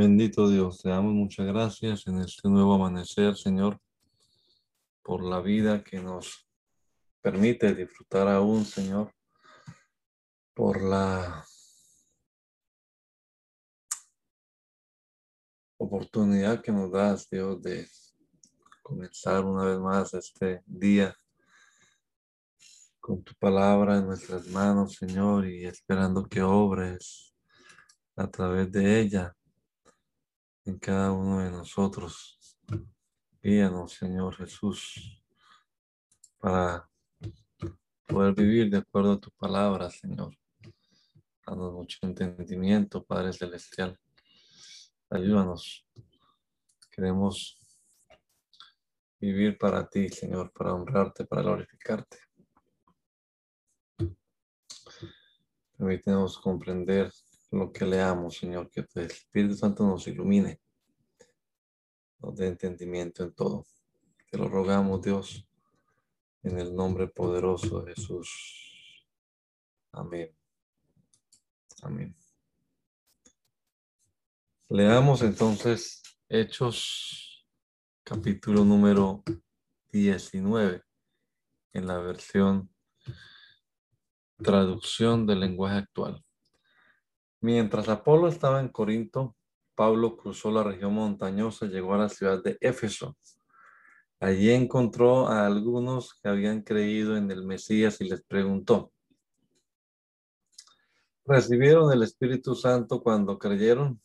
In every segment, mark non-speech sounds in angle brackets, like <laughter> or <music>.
Bendito Dios, te damos muchas gracias en este nuevo amanecer, Señor, por la vida que nos permite disfrutar aún, Señor, por la oportunidad que nos das, Dios, de comenzar una vez más este día con tu palabra en nuestras manos, Señor, y esperando que obres a través de ella en cada uno de nosotros. Guíanos, Señor Jesús, para poder vivir de acuerdo a tu palabra, Señor. Danos mucho entendimiento, Padre Celestial. Ayúdanos. Queremos vivir para ti, Señor, para honrarte, para glorificarte. Permítenos comprender lo que leamos, Señor, que el Espíritu Santo nos ilumine, nos dé entendimiento en todo. Te lo rogamos, Dios, en el nombre poderoso de Jesús. Amén. Amén. Leamos entonces Hechos capítulo número 19 en la versión traducción del lenguaje actual. Mientras Apolo estaba en Corinto, Pablo cruzó la región montañosa y llegó a la ciudad de Éfeso. Allí encontró a algunos que habían creído en el Mesías y les preguntó, ¿recibieron el Espíritu Santo cuando creyeron?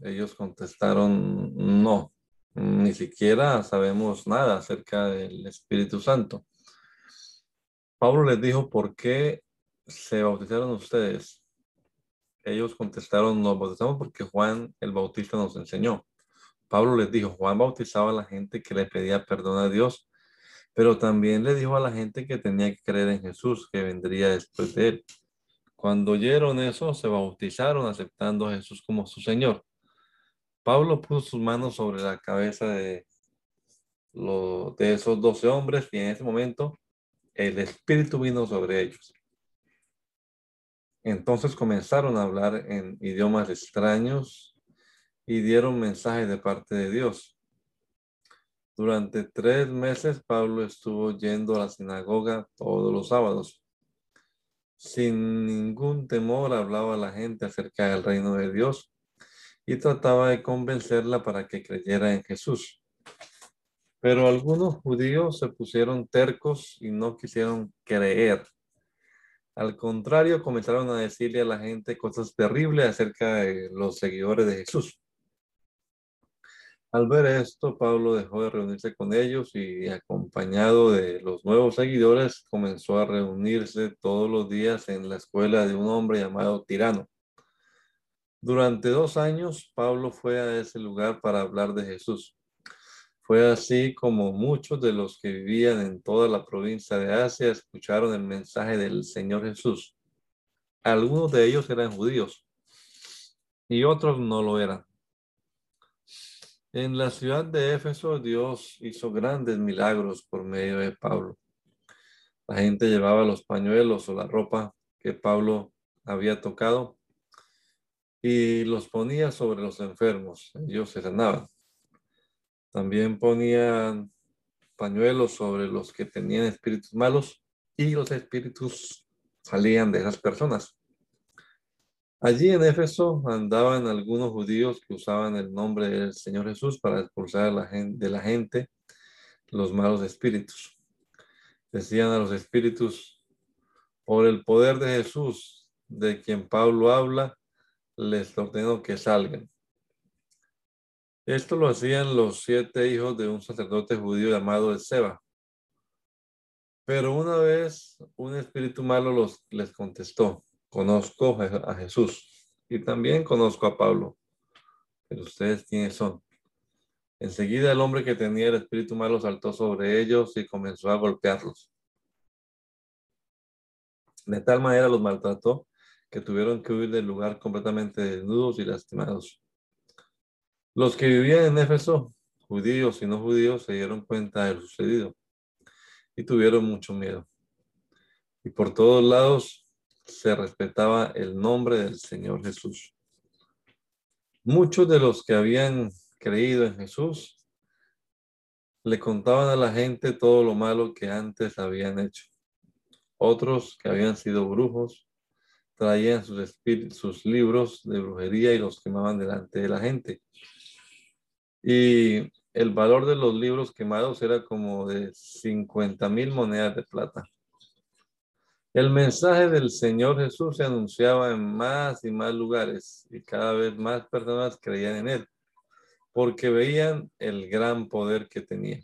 Ellos contestaron, no, ni siquiera sabemos nada acerca del Espíritu Santo. Pablo les dijo, ¿por qué se bautizaron ustedes? Ellos contestaron, nos bautizamos porque Juan el Bautista nos enseñó. Pablo les dijo, Juan bautizaba a la gente que le pedía perdón a Dios, pero también le dijo a la gente que tenía que creer en Jesús, que vendría después de él. Cuando oyeron eso, se bautizaron aceptando a Jesús como su Señor. Pablo puso sus manos sobre la cabeza de, de esos doce hombres y en ese momento el Espíritu vino sobre ellos. Entonces comenzaron a hablar en idiomas extraños y dieron mensajes de parte de Dios. Durante tres meses Pablo estuvo yendo a la sinagoga todos los sábados. Sin ningún temor hablaba a la gente acerca del reino de Dios y trataba de convencerla para que creyera en Jesús. Pero algunos judíos se pusieron tercos y no quisieron creer. Al contrario, comenzaron a decirle a la gente cosas terribles acerca de los seguidores de Jesús. Al ver esto, Pablo dejó de reunirse con ellos y acompañado de los nuevos seguidores comenzó a reunirse todos los días en la escuela de un hombre llamado Tirano. Durante dos años, Pablo fue a ese lugar para hablar de Jesús. Fue así como muchos de los que vivían en toda la provincia de Asia escucharon el mensaje del Señor Jesús. Algunos de ellos eran judíos y otros no lo eran. En la ciudad de Éfeso Dios hizo grandes milagros por medio de Pablo. La gente llevaba los pañuelos o la ropa que Pablo había tocado y los ponía sobre los enfermos. Ellos se sanaban. También ponían pañuelos sobre los que tenían espíritus malos y los espíritus salían de esas personas. Allí en Éfeso andaban algunos judíos que usaban el nombre del Señor Jesús para expulsar de la gente los malos espíritus. Decían a los espíritus, por el poder de Jesús, de quien Pablo habla, les ordeno que salgan. Esto lo hacían los siete hijos de un sacerdote judío llamado Seba. Pero una vez un espíritu malo los, les contestó, conozco a Jesús y también conozco a Pablo, pero ustedes quiénes son. Enseguida el hombre que tenía el espíritu malo saltó sobre ellos y comenzó a golpearlos. De tal manera los maltrató que tuvieron que huir del lugar completamente desnudos y lastimados. Los que vivían en Éfeso, judíos y no judíos, se dieron cuenta de lo sucedido y tuvieron mucho miedo. Y por todos lados se respetaba el nombre del Señor Jesús. Muchos de los que habían creído en Jesús le contaban a la gente todo lo malo que antes habían hecho. Otros que habían sido brujos traían sus, sus libros de brujería y los quemaban delante de la gente. Y el valor de los libros quemados era como de 50 mil monedas de plata. El mensaje del Señor Jesús se anunciaba en más y más lugares y cada vez más personas creían en él porque veían el gran poder que tenía.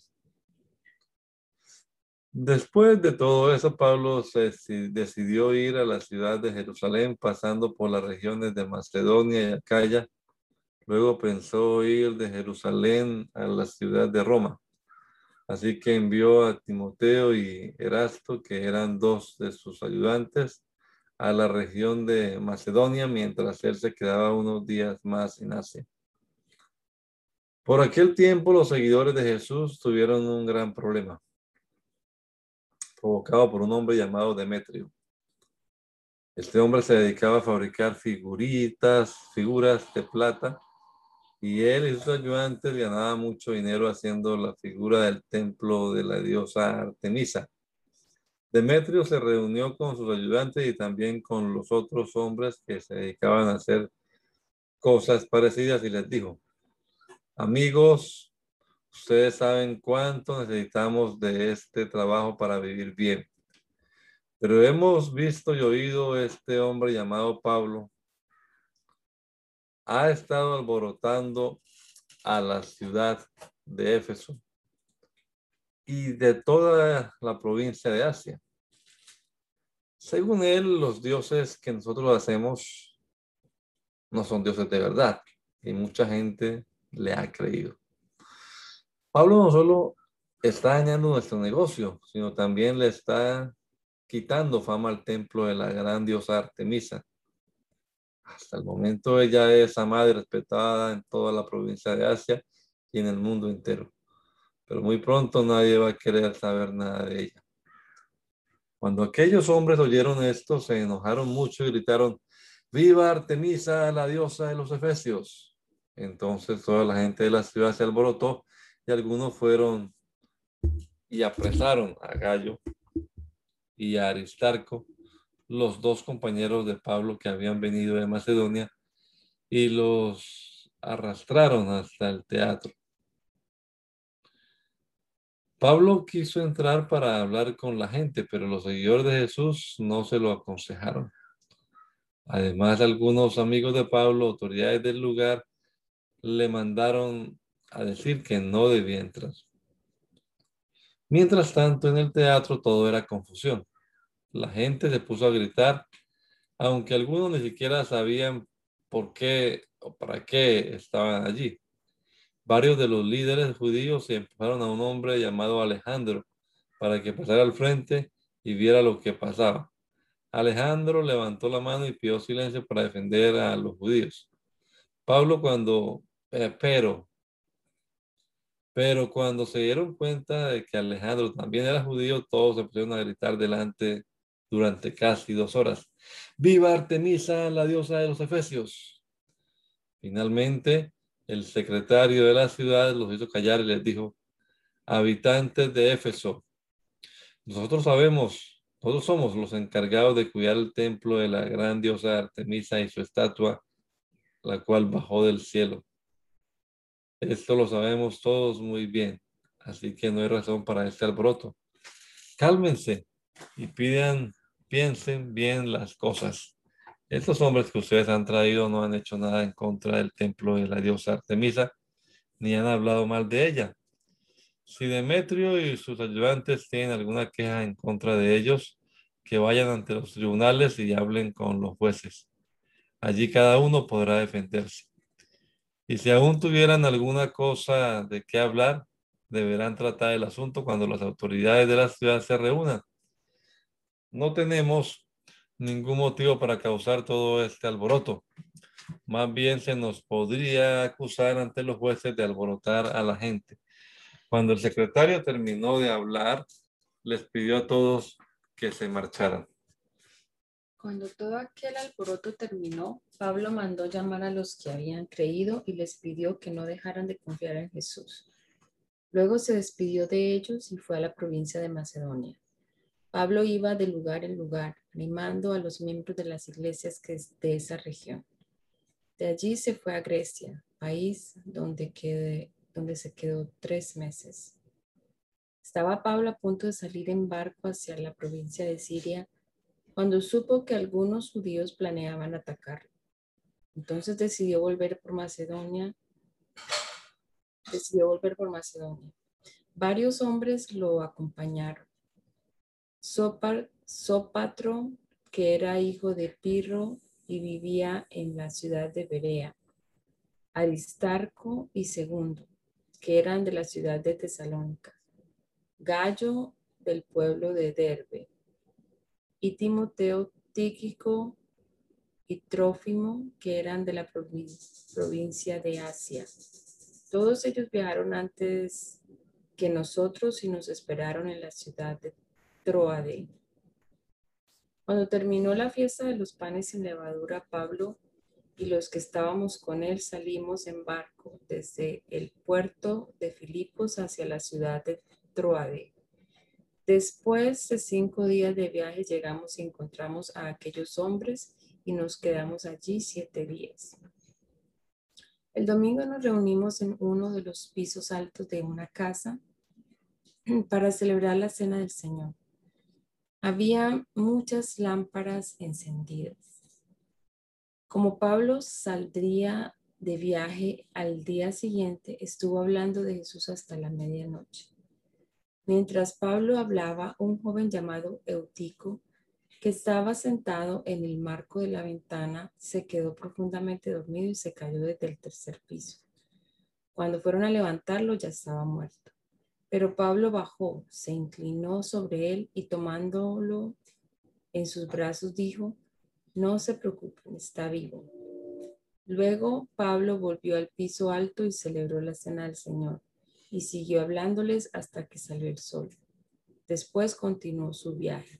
Después de todo eso, Pablo se decidió ir a la ciudad de Jerusalén, pasando por las regiones de Macedonia y Acaya. Luego pensó ir de Jerusalén a la ciudad de Roma. Así que envió a Timoteo y Erasto, que eran dos de sus ayudantes, a la región de Macedonia, mientras él se quedaba unos días más en Asia. Por aquel tiempo los seguidores de Jesús tuvieron un gran problema, provocado por un hombre llamado Demetrio. Este hombre se dedicaba a fabricar figuritas, figuras de plata, y él y sus ayudantes ganaban mucho dinero haciendo la figura del templo de la diosa Artemisa. Demetrio se reunió con sus ayudantes y también con los otros hombres que se dedicaban a hacer cosas parecidas y les dijo, Amigos, ustedes saben cuánto necesitamos de este trabajo para vivir bien. Pero hemos visto y oído este hombre llamado Pablo. Ha estado alborotando a la ciudad de Éfeso y de toda la provincia de Asia. Según él, los dioses que nosotros hacemos no son dioses de verdad. Y mucha gente le ha creído. Pablo no solo está dañando nuestro negocio, sino también le está quitando fama al templo de la gran diosa Artemisa. Hasta el momento ella es amada y respetada en toda la provincia de Asia y en el mundo entero. Pero muy pronto nadie va a querer saber nada de ella. Cuando aquellos hombres oyeron esto, se enojaron mucho y gritaron, ¡Viva Artemisa, la diosa de los Efesios! Entonces toda la gente de la ciudad se alborotó y algunos fueron y apresaron a Gallo y a Aristarco, los dos compañeros de Pablo que habían venido de Macedonia, y los arrastraron hasta el teatro. Pablo quiso entrar para hablar con la gente, pero los seguidores de Jesús no se lo aconsejaron. Además, algunos amigos de Pablo, autoridades del lugar, le mandaron a decir que no debía entrar. Mientras tanto, en el teatro todo era confusión. La gente se puso a gritar, aunque algunos ni siquiera sabían por qué o para qué estaban allí. Varios de los líderes judíos empujaron a un hombre llamado Alejandro para que pasara al frente y viera lo que pasaba. Alejandro levantó la mano y pidió silencio para defender a los judíos. Pablo, cuando eh, pero, pero cuando se dieron cuenta de que Alejandro también era judío, todos se pusieron a gritar delante durante casi dos horas. ¡Viva Artemisa, la diosa de los Efesios! Finalmente, el secretario de la ciudad los hizo callar y les dijo, habitantes de Éfeso, nosotros sabemos, todos somos los encargados de cuidar el templo de la gran diosa Artemisa y su estatua, la cual bajó del cielo. Esto lo sabemos todos muy bien, así que no hay razón para este alboroto. Cálmense y pidan, piensen bien las cosas. Estos hombres que ustedes han traído no han hecho nada en contra del templo de la diosa Artemisa, ni han hablado mal de ella. Si Demetrio y sus ayudantes tienen alguna queja en contra de ellos, que vayan ante los tribunales y hablen con los jueces. Allí cada uno podrá defenderse. Y si aún tuvieran alguna cosa de qué hablar, deberán tratar el asunto cuando las autoridades de la ciudad se reúnan. No tenemos ningún motivo para causar todo este alboroto. Más bien se nos podría acusar ante los jueces de alborotar a la gente. Cuando el secretario terminó de hablar, les pidió a todos que se marcharan. Cuando todo aquel alboroto terminó, Pablo mandó llamar a los que habían creído y les pidió que no dejaran de confiar en Jesús. Luego se despidió de ellos y fue a la provincia de Macedonia. Pablo iba de lugar en lugar, animando a los miembros de las iglesias de esa región. De allí se fue a Grecia, país donde, donde se quedó tres meses. Estaba Pablo a punto de salir en barco hacia la provincia de Siria cuando supo que algunos judíos planeaban atacarlo. Entonces decidió volver por Macedonia decidió volver por Macedonia. Varios hombres lo acompañaron. Sopar, que era hijo de Pirro y vivía en la ciudad de Berea. Aristarco y Segundo, que eran de la ciudad de Tesalónica. Gallo del pueblo de Derbe. Y Timoteo Tíquico y Trófimo, que eran de la provincia de Asia. Todos ellos viajaron antes que nosotros y nos esperaron en la ciudad de Troade. Cuando terminó la fiesta de los panes sin levadura, Pablo y los que estábamos con él salimos en barco desde el puerto de Filipos hacia la ciudad de Troade. Después de cinco días de viaje llegamos y encontramos a aquellos hombres y nos quedamos allí siete días. El domingo nos reunimos en uno de los pisos altos de una casa para celebrar la cena del Señor. Había muchas lámparas encendidas. Como Pablo saldría de viaje al día siguiente, estuvo hablando de Jesús hasta la medianoche. Mientras Pablo hablaba, un joven llamado Eutico que estaba sentado en el marco de la ventana, se quedó profundamente dormido y se cayó desde el tercer piso. Cuando fueron a levantarlo ya estaba muerto. Pero Pablo bajó, se inclinó sobre él y tomándolo en sus brazos dijo, no se preocupen, está vivo. Luego Pablo volvió al piso alto y celebró la cena del Señor y siguió hablándoles hasta que salió el sol. Después continuó su viaje.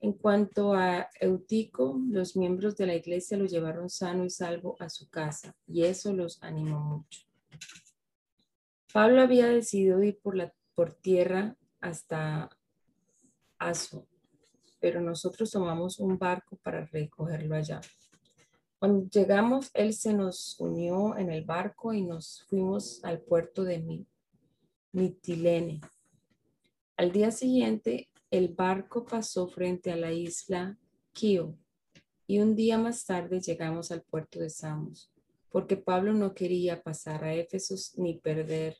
En cuanto a Eutico, los miembros de la iglesia lo llevaron sano y salvo a su casa y eso los animó mucho. Pablo había decidido ir por, tierra hasta Aso, pero nosotros tomamos un barco para recogerlo allá. Cuando llegamos, él se nos unió en el barco y nos fuimos al puerto de Mitilene. Al día siguiente, el barco pasó frente a la isla Kio y un día más tarde llegamos al puerto de Samos, porque Pablo no quería pasar a Éfeso ni perder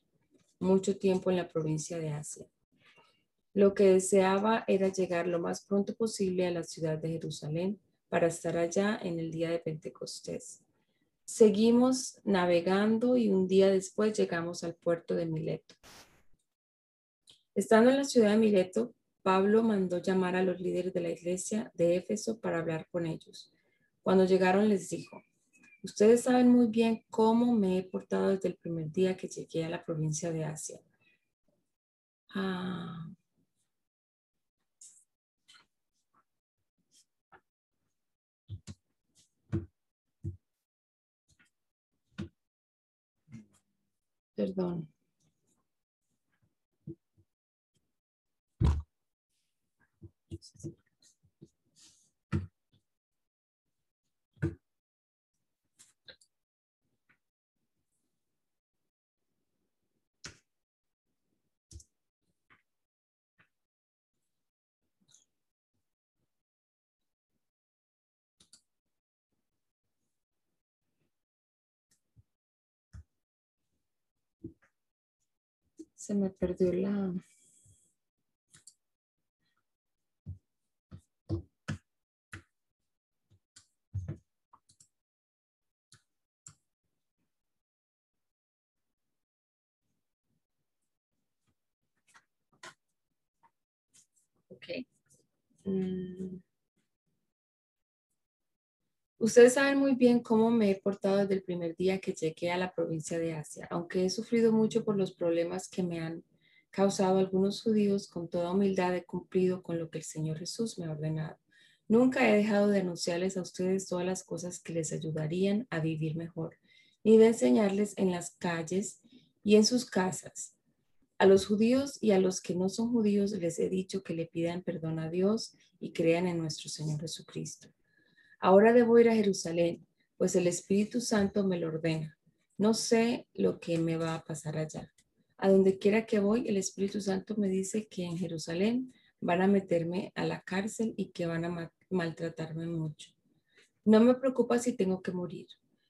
mucho tiempo en la provincia de Asia. Lo que deseaba era llegar lo más pronto posible a la ciudad de Jerusalén para estar allá en el día de Pentecostés. Seguimos navegando y un día después llegamos al puerto de Mileto. Estando en la ciudad de Mileto, Pablo mandó llamar a los líderes de la iglesia de Éfeso para hablar con ellos. Cuando llegaron les dijo, ustedes saben muy bien cómo me he portado desde el primer día que llegué a la provincia de Asia. Ah. Perdón. Se me perdió la... Ok. Mm. Ustedes saben muy bien cómo me he portado desde el primer día que llegué a la provincia de Asia, aunque he sufrido mucho por los problemas que me han causado algunos judíos, con toda humildad he cumplido con lo que el Señor Jesús me ha ordenado. Nunca he dejado de anunciarles a ustedes todas las cosas que les ayudarían a vivir mejor, ni de enseñarles en las calles y en sus casas. A los judíos y a los que no son judíos les he dicho que le pidan perdón a Dios y crean en nuestro Señor Jesucristo. Ahora debo ir a Jerusalén, pues el Espíritu Santo me lo ordena. No sé lo que me va a pasar allá. A donde quiera que voy, el Espíritu Santo me dice que en Jerusalén van a meterme a la cárcel y que van a maltratarme mucho. No me preocupa si tengo que morir.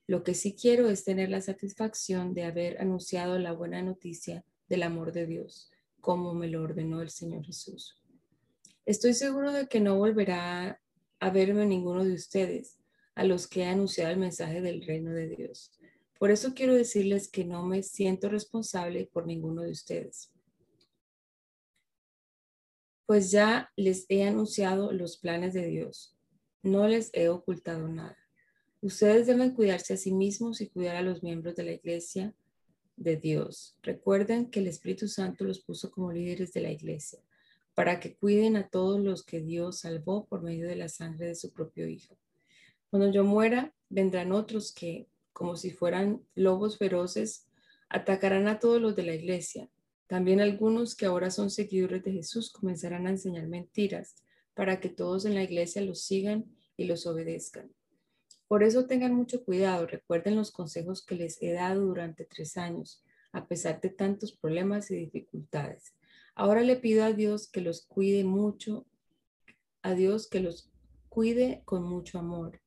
Lo que sí quiero es tener la satisfacción de haber anunciado la buena noticia del amor de Dios, como me lo ordenó el Señor Jesús. Estoy seguro de que no volverá a verme ninguno de ustedes, a los que he anunciado el mensaje del reino de Dios. Por eso quiero decirles que no me siento responsable por ninguno de ustedes. Pues ya les he anunciado los planes de Dios. No les he ocultado nada. Ustedes deben cuidarse a sí mismos y cuidar a los miembros de la iglesia de Dios. Recuerden que el Espíritu Santo los puso como líderes de la iglesia para que cuiden a todos los que Dios salvó por medio de la sangre de su propio Hijo. Cuando yo muera, vendrán otros que, como si fueran lobos feroces, atacarán a todos los de la iglesia. También algunos que ahora son seguidores de Jesús comenzarán a enseñar mentiras para que todos en la iglesia los sigan y los obedezcan. Por eso tengan mucho cuidado, recuerden los consejos que les he dado durante tres años, a pesar de tantos problemas y dificultades. Ahora le pido a Dios que los cuide mucho, a Dios que los cuide con mucho amor.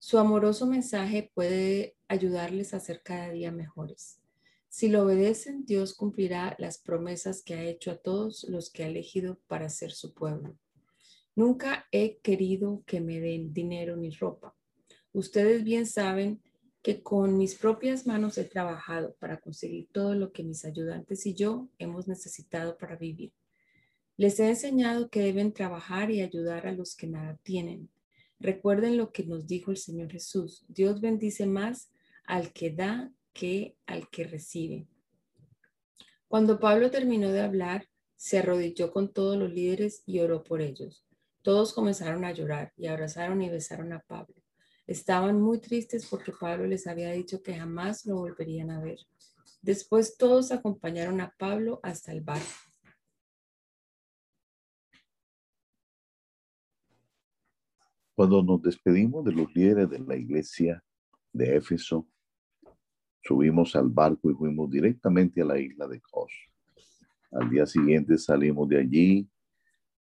Su amoroso mensaje puede ayudarles a ser cada día mejores. Si lo obedecen, Dios cumplirá las promesas que ha hecho a todos los que ha elegido para ser su pueblo. Nunca he querido que me den dinero ni ropa. Ustedes bien saben que con mis propias manos he trabajado para conseguir todo lo que mis ayudantes y yo hemos necesitado para vivir. Les he enseñado que deben trabajar y ayudar a los que nada tienen. Recuerden lo que nos dijo el Señor Jesús. Dios bendice más al que da que al que recibe. Cuando Pablo terminó de hablar, se arrodilló con todos los líderes y oró por ellos. Todos comenzaron a llorar y abrazaron y besaron a Pablo. Estaban muy tristes porque Pablo les había dicho que jamás lo volverían a ver. Después todos acompañaron a Pablo hasta el barco. Cuando nos despedimos de los líderes de la iglesia de Éfeso, subimos al barco y fuimos directamente a la isla de Kos. Al día siguiente salimos de allí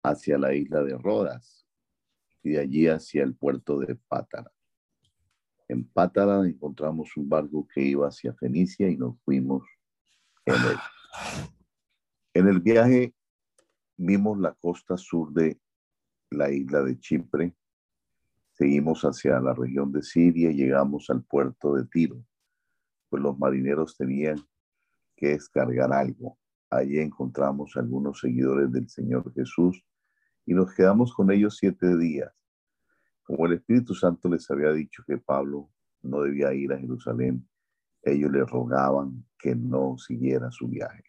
hacia la isla de Rodas y de allí hacia el puerto de Pátara. En Pátara encontramos un barco que iba hacia Fenicia y nos fuimos en él. <sighs> En el viaje vimos la costa sur de la isla de Chipre, seguimos hacia la región de Siria y llegamos al puerto de Tiro, pues los marineros tenían que descargar algo. Allí encontramos algunos seguidores del Señor Jesús y nos quedamos con ellos siete días como el Espíritu Santo les había dicho que Pablo no debía ir a Jerusalén, ellos le rogaban que no siguiera su viaje.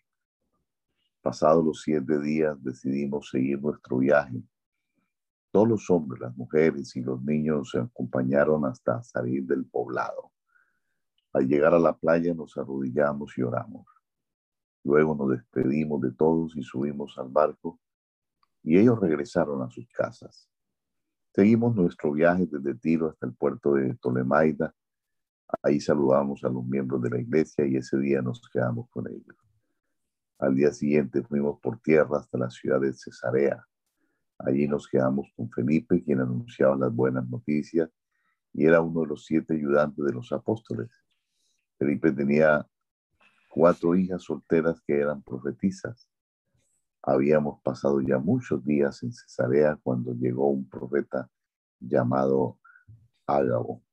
Pasados los siete días decidimos seguir nuestro viaje. Todos los hombres, las mujeres y los niños se acompañaron hasta salir del poblado. Al llegar a la playa nos arrodillamos y oramos. Luego nos despedimos de todos y subimos al barco y ellos regresaron a sus casas. Seguimos nuestro viaje desde Tiro hasta el puerto de Tolemaida. Ahí saludamos a los miembros de la iglesia y ese día nos quedamos con ellos. Al día siguiente fuimos por tierra hasta la ciudad de Cesarea. Allí nos quedamos con Felipe, quien anunciaba las buenas noticias y era uno de los siete ayudantes de los apóstoles. Felipe tenía cuatro hijas solteras que eran profetizas. Habíamos pasado ya muchos días en Cesarea cuando llegó un profeta llamado Ágabo,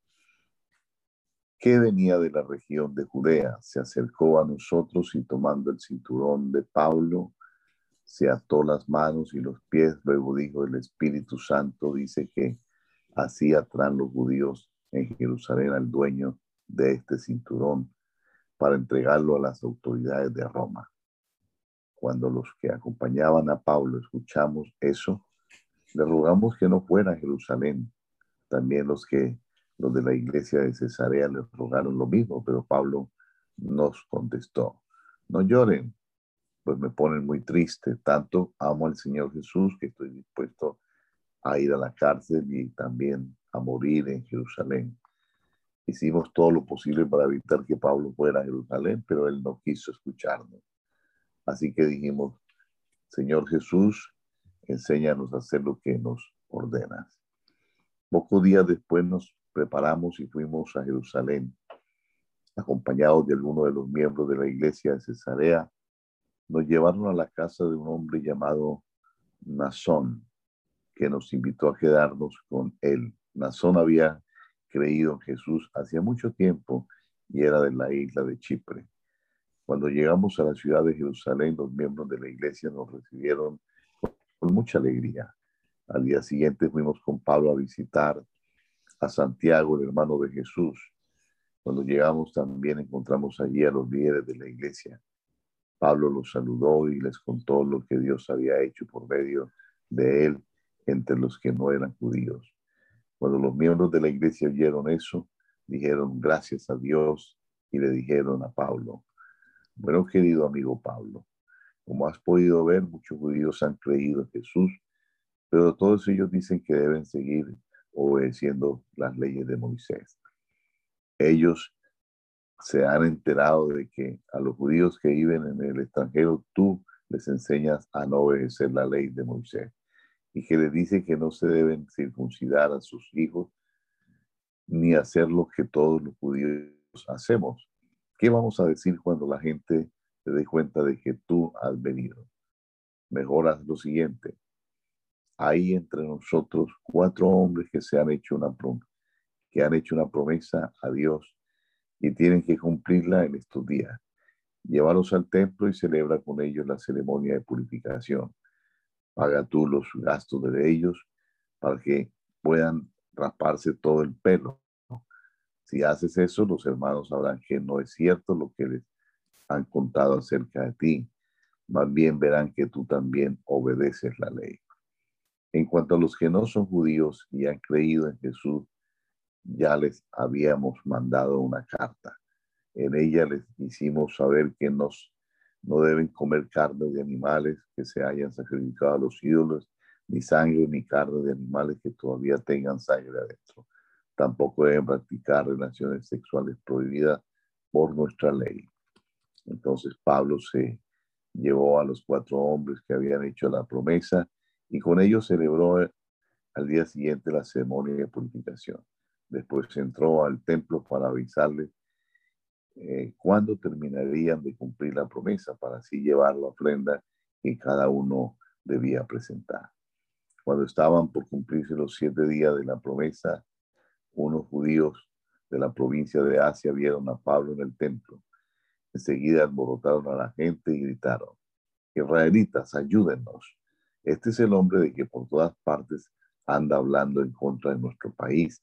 que venía de la región de Judea. Se acercó a nosotros y tomando el cinturón de Pablo, se ató las manos y los pies. Luego dijo el Espíritu Santo, dice que así atrán los judíos en Jerusalén al dueño de este cinturón para entregarlo a las autoridades de Roma. Cuando los que acompañaban a Pablo escuchamos eso, le rogamos que no fuera a Jerusalén. También los que los de la iglesia de Cesarea les rogaron lo mismo, pero Pablo nos contestó, no lloren, pues me ponen muy triste. Tanto amo al Señor Jesús que estoy dispuesto a ir a la cárcel y también a morir en Jerusalén. Hicimos todo lo posible para evitar que Pablo fuera a Jerusalén, pero él no quiso escucharnos. Así que dijimos, Señor Jesús, enséñanos a hacer lo que nos ordenas. Pocos días después nos preparamos y fuimos a Jerusalén, acompañados de algunos de los miembros de la iglesia de Cesarea. Nos llevaron a la casa de un hombre llamado Nazón, que nos invitó a quedarnos con él. Nazón había creído en Jesús hacía mucho tiempo y era de la isla de Chipre. Cuando llegamos a la ciudad de Jerusalén, los miembros de la iglesia nos recibieron con mucha alegría. Al día siguiente fuimos con Pablo a visitar a Santiago, el hermano de Jesús. Cuando llegamos también encontramos allí a los líderes de la iglesia. Pablo los saludó y les contó lo que Dios había hecho por medio de él entre los que no eran judíos. Cuando los miembros de la iglesia oyeron eso, dijeron gracias a Dios y le dijeron a Pablo, bueno, querido amigo Pablo, como has podido ver, muchos judíos han creído en Jesús, pero todos ellos dicen que deben seguir obedeciendo las leyes de Moisés. Ellos se han enterado de que a los judíos que viven en el extranjero tú les enseñas a no obedecer la ley de Moisés y que le dice que no se deben circuncidar a sus hijos ni hacer lo que todos los judíos hacemos. ¿Qué vamos a decir cuando la gente se dé cuenta de que tú has venido? Mejor haz lo siguiente. Hay entre nosotros cuatro hombres que se han hecho una promesa, que han hecho una promesa a Dios y tienen que cumplirla en estos días. Llévalos al templo y celebra con ellos la ceremonia de purificación paga tú los gastos de ellos para que puedan rasparse todo el pelo. Si haces eso, los hermanos sabrán que no es cierto lo que les han contado acerca de ti. Más bien verán que tú también obedeces la ley. En cuanto a los que no son judíos y han creído en Jesús, ya les habíamos mandado una carta. En ella les hicimos saber que nos no deben comer carne de animales que se hayan sacrificado a los ídolos, ni sangre ni carne de animales que todavía tengan sangre adentro. Tampoco deben practicar relaciones sexuales prohibidas por nuestra ley. Entonces Pablo se llevó a los cuatro hombres que habían hecho la promesa y con ellos celebró al día siguiente la ceremonia de purificación. Después entró al templo para avisarles eh, cuándo terminarían de cumplir la promesa para así llevar la ofrenda que cada uno debía presentar. Cuando estaban por cumplirse los siete días de la promesa, unos judíos de la provincia de Asia vieron a Pablo en el templo. Enseguida alborotaron a la gente y gritaron, Israelitas, ayúdennos. Este es el hombre de que por todas partes anda hablando en contra de nuestro país,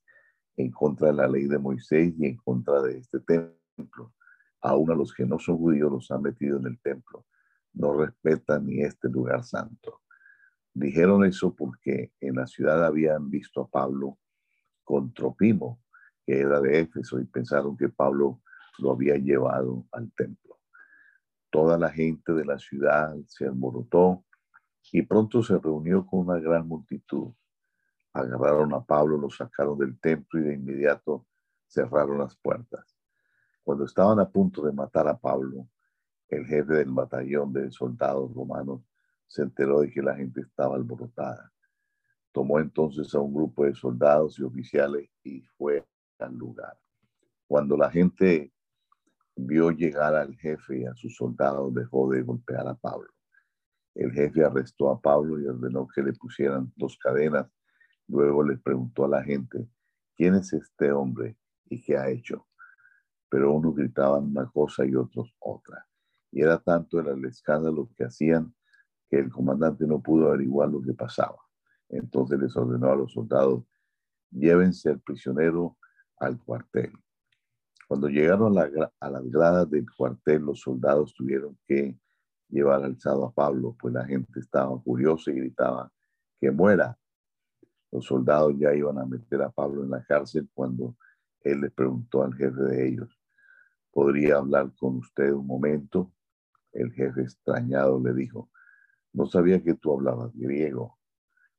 en contra de la ley de Moisés y en contra de este templo. Aún a los que no son judíos los han metido en el templo. No respetan ni este lugar santo. Dijeron eso porque en la ciudad habían visto a Pablo con Tropimo, que era de Éfeso, y pensaron que Pablo lo había llevado al templo. Toda la gente de la ciudad se alborotó y pronto se reunió con una gran multitud. Agarraron a Pablo, lo sacaron del templo y de inmediato cerraron las puertas. Cuando estaban a punto de matar a Pablo, el jefe del batallón de soldados romanos se enteró de que la gente estaba alborotada. Tomó entonces a un grupo de soldados y oficiales y fue al lugar. Cuando la gente vio llegar al jefe y a sus soldados, dejó de golpear a Pablo. El jefe arrestó a Pablo y ordenó que le pusieran dos cadenas. Luego le preguntó a la gente, ¿quién es este hombre y qué ha hecho? Pero unos gritaban una cosa y otros otra. Y era tanto el escándalo que hacían que el comandante no pudo averiguar lo que pasaba. Entonces les ordenó a los soldados, llévense al prisionero al cuartel. Cuando llegaron a, las gradas del cuartel, los soldados tuvieron que llevar alzado a Pablo, pues la gente estaba furiosa y gritaba, que muera. Los soldados ya iban a meter a Pablo en la cárcel cuando él le preguntó al jefe de ellos, ¿podría hablar con usted un momento? El jefe extrañado le dijo, no sabía que tú hablabas griego,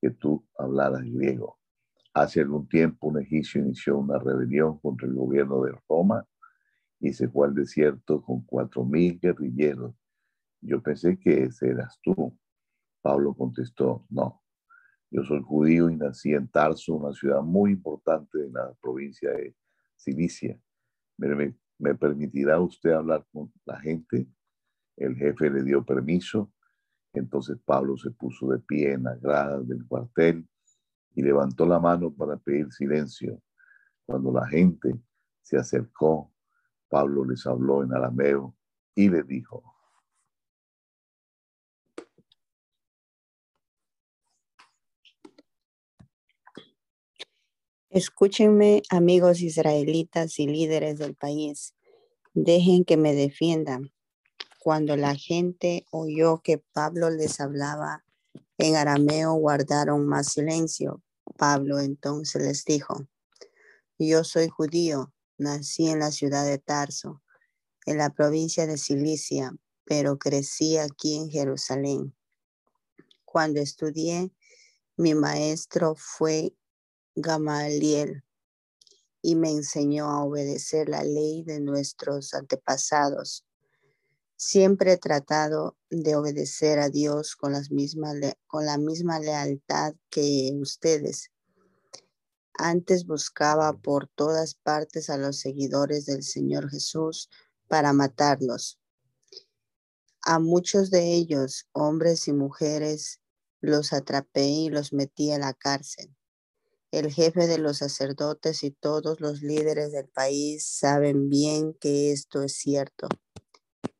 que tú hablaras griego. Hace algún tiempo un egipcio inició una rebelión contra el gobierno de Roma y se fue al desierto con cuatro mil guerrilleros. Yo pensé que ese eras tú. Pablo contestó, no, yo soy judío y nací en Tarso, una ciudad muy importante de la provincia de Cilicia. ¿Me, me permitirá usted hablar con la gente? El jefe le dio permiso. Entonces Pablo se puso de pie en las gradas del cuartel y levantó la mano para pedir silencio. Cuando la gente se acercó, Pablo les habló en arameo y le dijo, Escúchenme, amigos israelitas y líderes del país. Dejen que me defiendan. Cuando la gente oyó que Pablo les hablaba en arameo, guardaron más silencio. Pablo entonces les dijo, yo soy judío, nací en la ciudad de Tarso, en la provincia de Cilicia, pero crecí aquí en Jerusalén. Cuando estudié, mi maestro fue Gamaliel y me enseñó a obedecer la ley de nuestros antepasados. Siempre he tratado de obedecer a Dios con, las la misma lealtad que ustedes. Antes buscaba por todas partes a los seguidores del Señor Jesús para matarlos. A muchos de ellos, hombres y mujeres, los atrapé y los metí a la cárcel. El jefe de los sacerdotes y todos los líderes del país saben bien que esto es cierto.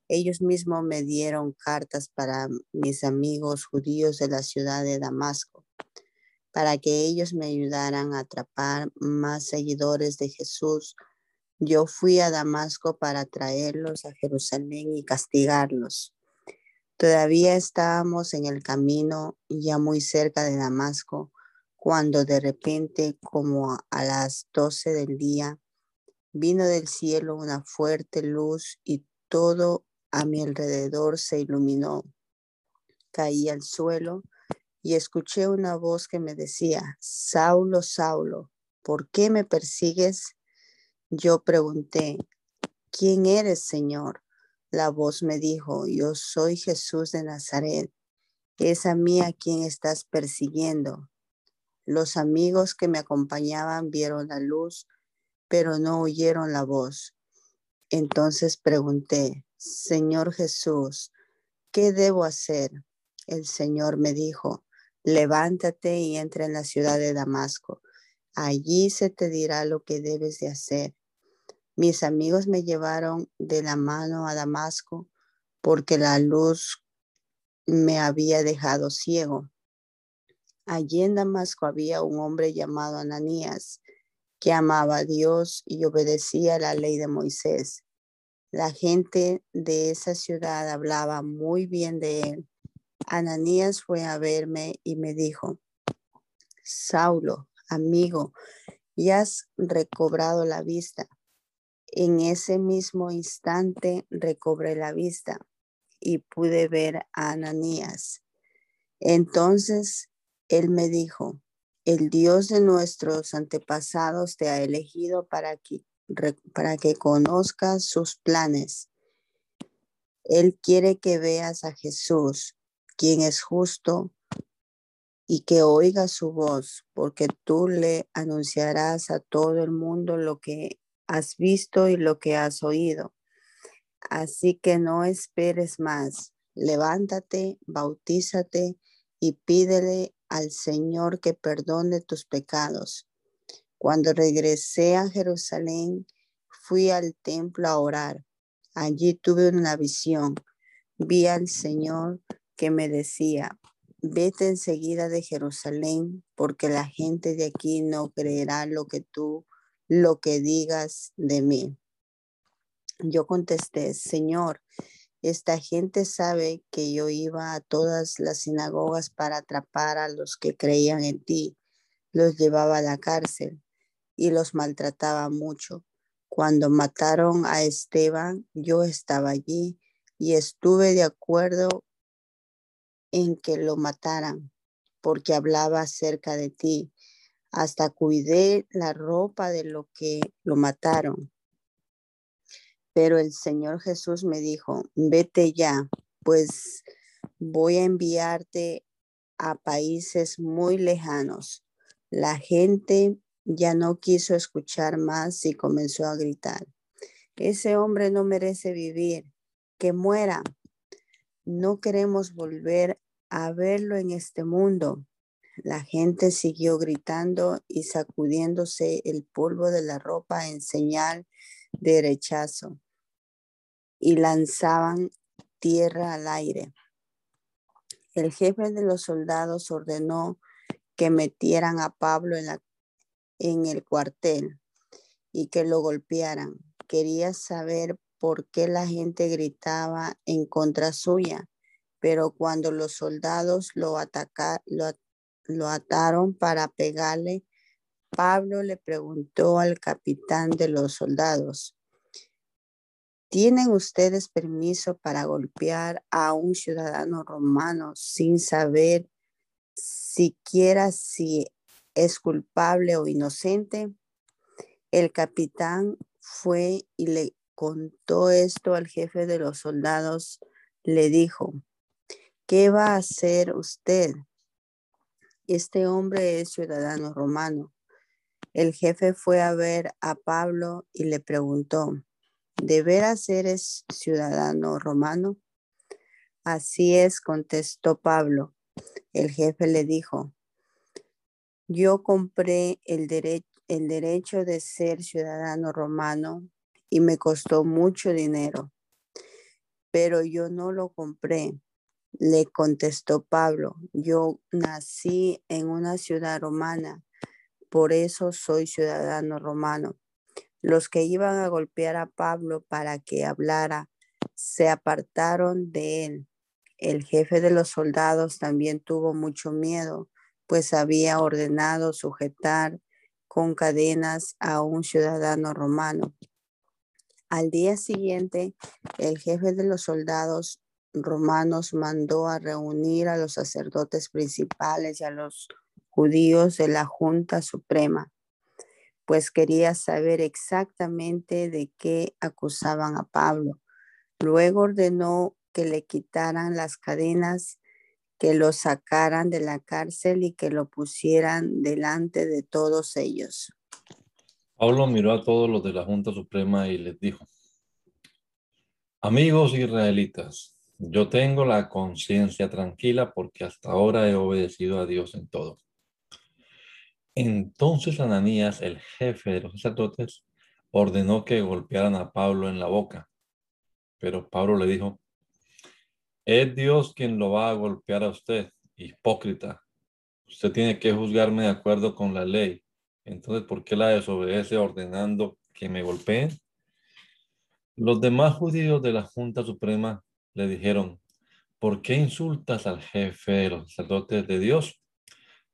Ellos mismos me dieron cartas para mis amigos judíos de la ciudad de Damasco, para que ellos me ayudaran a atrapar más seguidores de Jesús. Yo fui a Damasco para traerlos a Jerusalén y castigarlos. Todavía estábamos en el camino, ya muy cerca de Damasco, cuando de repente, como a las doce del día, vino del cielo una fuerte luz y todo a mi alrededor se iluminó. Caí al suelo y escuché una voz que me decía, Saulo, Saulo, ¿por qué me persigues? Yo pregunté, ¿quién eres, Señor? La voz me dijo, yo soy Jesús de Nazaret. Es a mí a quien estás persiguiendo. Los amigos que me acompañaban vieron la luz, pero no oyeron la voz. Entonces pregunté, Señor Jesús, ¿qué debo hacer? El Señor me dijo, levántate y entra en la ciudad de Damasco. Allí se te dirá lo que debes de hacer. Mis amigos me llevaron de la mano a Damasco porque la luz me había dejado ciego. Allí en Damasco había un hombre llamado Ananías que amaba a Dios y obedecía la ley de Moisés. La gente de esa ciudad hablaba muy bien de él. Ananías fue a verme y me dijo, Saulo, amigo, ya has recobrado la vista. En ese mismo instante recobré la vista y pude ver a Ananías. Entonces él me dijo, el Dios de nuestros antepasados te ha elegido para que para que conozcas sus planes. Él quiere que veas a Jesús, quien es justo, y que oigas su voz, porque tú le anunciarás a todo el mundo lo que has visto y lo que has oído. Así que no esperes más. Levántate, bautízate y pídele al Señor que perdone tus pecados. Cuando regresé a Jerusalén, fui al templo a orar. Allí tuve una visión. Vi al Señor que me decía, vete enseguida de Jerusalén, porque la gente de aquí no creerá lo que tú, lo que digas de mí. Yo contesté, Señor, esta gente sabe que yo iba a todas las sinagogas para atrapar a los que creían en ti. Los llevaba a la cárcel y los maltrataba mucho. Cuando mataron a Esteban, yo estaba allí y estuve de acuerdo en que lo mataran, porque hablaba acerca de ti. Hasta cuidé la ropa de lo que lo mataron. Pero el Señor Jesús me dijo, vete ya, pues voy a enviarte a países muy lejanos. La gente ya no quiso escuchar más y comenzó a gritar, ese hombre no merece vivir, que muera. No queremos volver a verlo en este mundo. La gente siguió gritando y sacudiéndose el polvo de la ropa en señal de rechazo y lanzaban tierra al aire. El jefe de los soldados ordenó que metieran a Pablo en, la, en el cuartel y que lo golpearan. Quería saber por qué la gente gritaba en contra suya, pero cuando los soldados lo, atacaron, lo ataron para pegarle, Pablo le preguntó al capitán de los soldados, ¿Tienen ustedes permiso para golpear a un ciudadano romano sin saber siquiera si es culpable o inocente? El capitán fue y le contó esto al jefe de los soldados. Le dijo, ¿qué va a hacer usted? Este hombre es ciudadano romano. El jefe fue a ver a Pablo y le preguntó, ¿De veras eres ciudadano romano? Así es, contestó Pablo. El jefe le dijo, yo compré el, el derecho de ser ciudadano romano y me costó mucho dinero, pero yo no lo compré. Le contestó Pablo, yo nací en una ciudad romana, por eso soy ciudadano romano. Los que iban a golpear a Pablo para que hablara se apartaron de él. El jefe de los soldados también tuvo mucho miedo, pues había ordenado sujetar con cadenas a un ciudadano romano. Al día siguiente, el jefe de los soldados romanos mandó a reunir a los sacerdotes principales y a los judíos de la Junta Suprema pues quería saber exactamente de qué acusaban a Pablo. Luego ordenó que le quitaran las cadenas, que lo sacaran de la cárcel y que lo pusieran delante de todos ellos. Pablo miró a todos los de la Junta Suprema y les dijo, amigos israelitas, yo tengo la conciencia tranquila porque hasta ahora he obedecido a Dios en todo. Entonces Ananías, el jefe de los sacerdotes, ordenó que golpearan a Pablo en la boca. Pero Pablo le dijo, es Dios quien lo va a golpear a usted, hipócrita. Usted tiene que juzgarme de acuerdo con la ley. Entonces, ¿por qué la desobedece ordenando que me golpeen? Los demás judíos de la Junta Suprema le dijeron, ¿por qué insultas al jefe de los sacerdotes de Dios?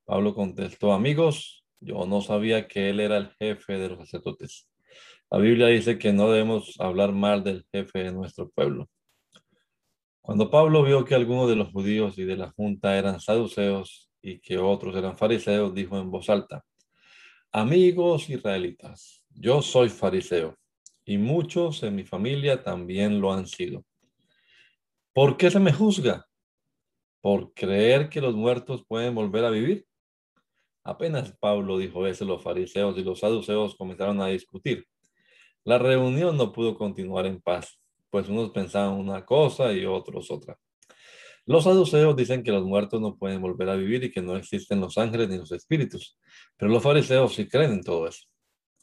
Pablo contestó, amigos, yo no sabía que él era el jefe de los sacerdotes. La Biblia dice que no debemos hablar mal del jefe de nuestro pueblo. Cuando Pablo vio que algunos de los judíos y de la junta eran saduceos y que otros eran fariseos, dijo en voz alta, amigos israelitas, yo soy fariseo y muchos en mi familia también lo han sido. ¿Por qué se me juzga? ¿Por creer que los muertos pueden volver a vivir? Apenas Pablo dijo eso, los fariseos y los saduceos comenzaron a discutir. La reunión no pudo continuar en paz pues unos pensaban una cosa y otros otra. Los saduceos dicen que los muertos no pueden volver a vivir y que no existen los ángeles ni los espíritus, pero los fariseos sí creen en todo eso.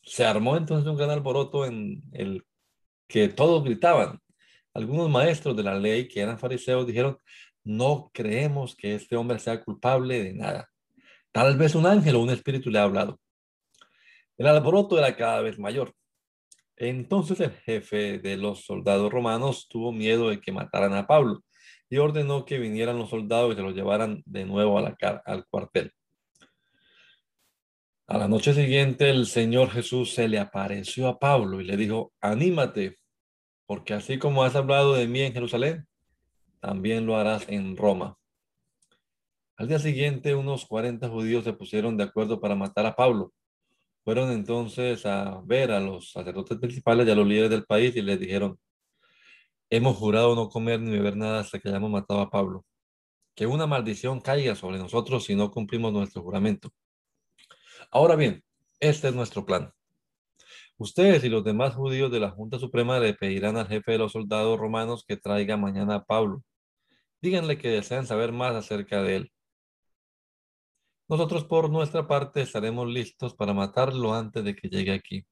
Se armó entonces un gran alboroto en el que todos gritaban. Algunos maestros de la ley que eran fariseos dijeron, no creemos que este hombre sea culpable de nada. Tal vez un ángel o un espíritu le ha hablado. El alboroto era cada vez mayor. Entonces el jefe de los soldados romanos tuvo miedo de que mataran a Pablo y ordenó que vinieran los soldados y se lo llevaran de nuevo al cuartel. A la noche siguiente el Señor Jesús se le apareció a Pablo y le dijo, anímate, porque así como has hablado de mí en Jerusalén, también lo harás en Roma. Al día siguiente unos 40 judíos se pusieron de acuerdo para matar a Pablo. Fueron entonces a ver a los sacerdotes principales y a los líderes del país y les dijeron, Hemos jurado no comer ni beber nada hasta que hayamos matado a Pablo. Que una maldición caiga sobre nosotros si no cumplimos nuestro juramento. Ahora bien, este es nuestro plan. Ustedes y los demás judíos de la Junta Suprema le pedirán al jefe de los soldados romanos que traiga mañana a Pablo. Díganle que desean saber más acerca de él. Nosotros por nuestra parte estaremos listos para matarlo antes de que llegue aquí.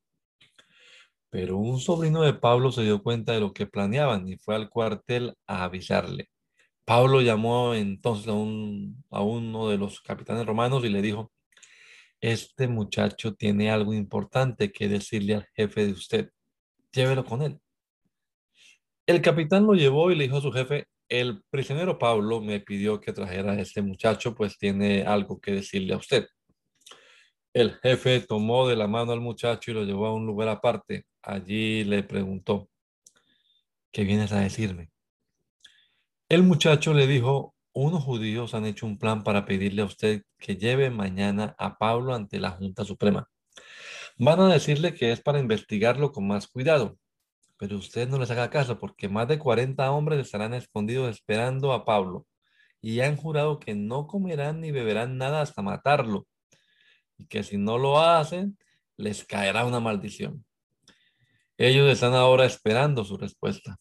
Pero un sobrino de Pablo se dio cuenta de lo que planeaban y fue al cuartel a avisarle. Pablo llamó entonces a, a uno de los capitanes romanos y le dijo, este muchacho tiene algo importante que decirle al jefe de usted. Llévelo con él. El capitán lo llevó y le dijo a su jefe, el prisionero Pablo me pidió que trajera a este muchacho, pues tiene algo que decirle a usted. El jefe tomó de la mano al muchacho y lo llevó a un lugar aparte. Allí le preguntó, ¿qué vienes a decirme? El muchacho le dijo, unos judíos han hecho un plan para pedirle a usted que lleve mañana a Pablo ante la Junta Suprema. Van a decirle que es para investigarlo con más cuidado, pero usted no les haga caso porque más de 40 hombres estarán escondidos esperando a Pablo y han jurado que no comerán ni beberán nada hasta matarlo y que si no lo hacen les caerá una maldición. Ellos están ahora esperando su respuesta.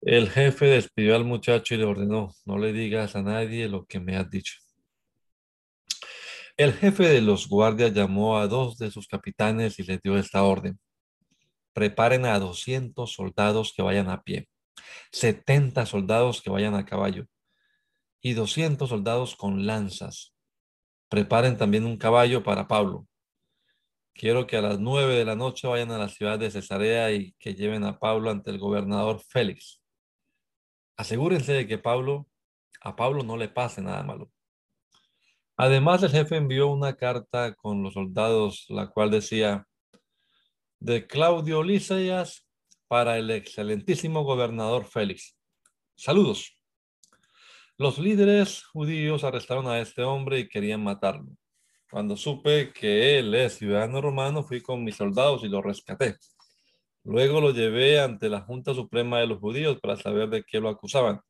El jefe despidió al muchacho y le ordenó, no le digas a nadie lo que me has dicho. El jefe de los guardias llamó a dos de sus capitanes y les dio esta orden. Preparen a 200 soldados que vayan a pie, 70 soldados que vayan a caballo y 200 soldados con lanzas. Preparen también un caballo para Pablo Quiero que a las nueve de la noche vayan a la ciudad de Cesarea y que lleven a Pablo ante el gobernador Félix. Asegúrense de que Pablo, a Pablo no le pase nada malo. Además, el jefe envió una carta con los soldados, la cual decía, de Claudio Lisias para el excelentísimo gobernador Félix. Saludos. Los líderes judíos arrestaron a este hombre y querían matarlo. Cuando supe que él es ciudadano romano, fui con mis soldados y lo rescaté. Luego lo llevé ante la Junta Suprema de los Judíos para saber de qué lo acusaban.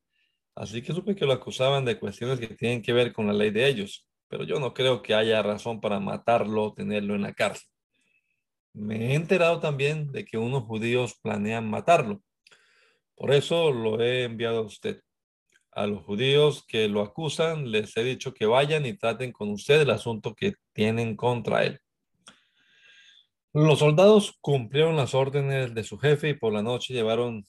Así que supe que lo acusaban de cuestiones que tienen que ver con la ley de ellos, pero yo no creo que haya razón para matarlo o tenerlo en la cárcel. Me he enterado también de que unos judíos planean matarlo. Por eso lo he enviado a usted a los judíos que lo acusan, les he dicho que vayan y traten con usted el asunto que tienen contra él. Los soldados cumplieron las órdenes de su jefe y por la noche llevaron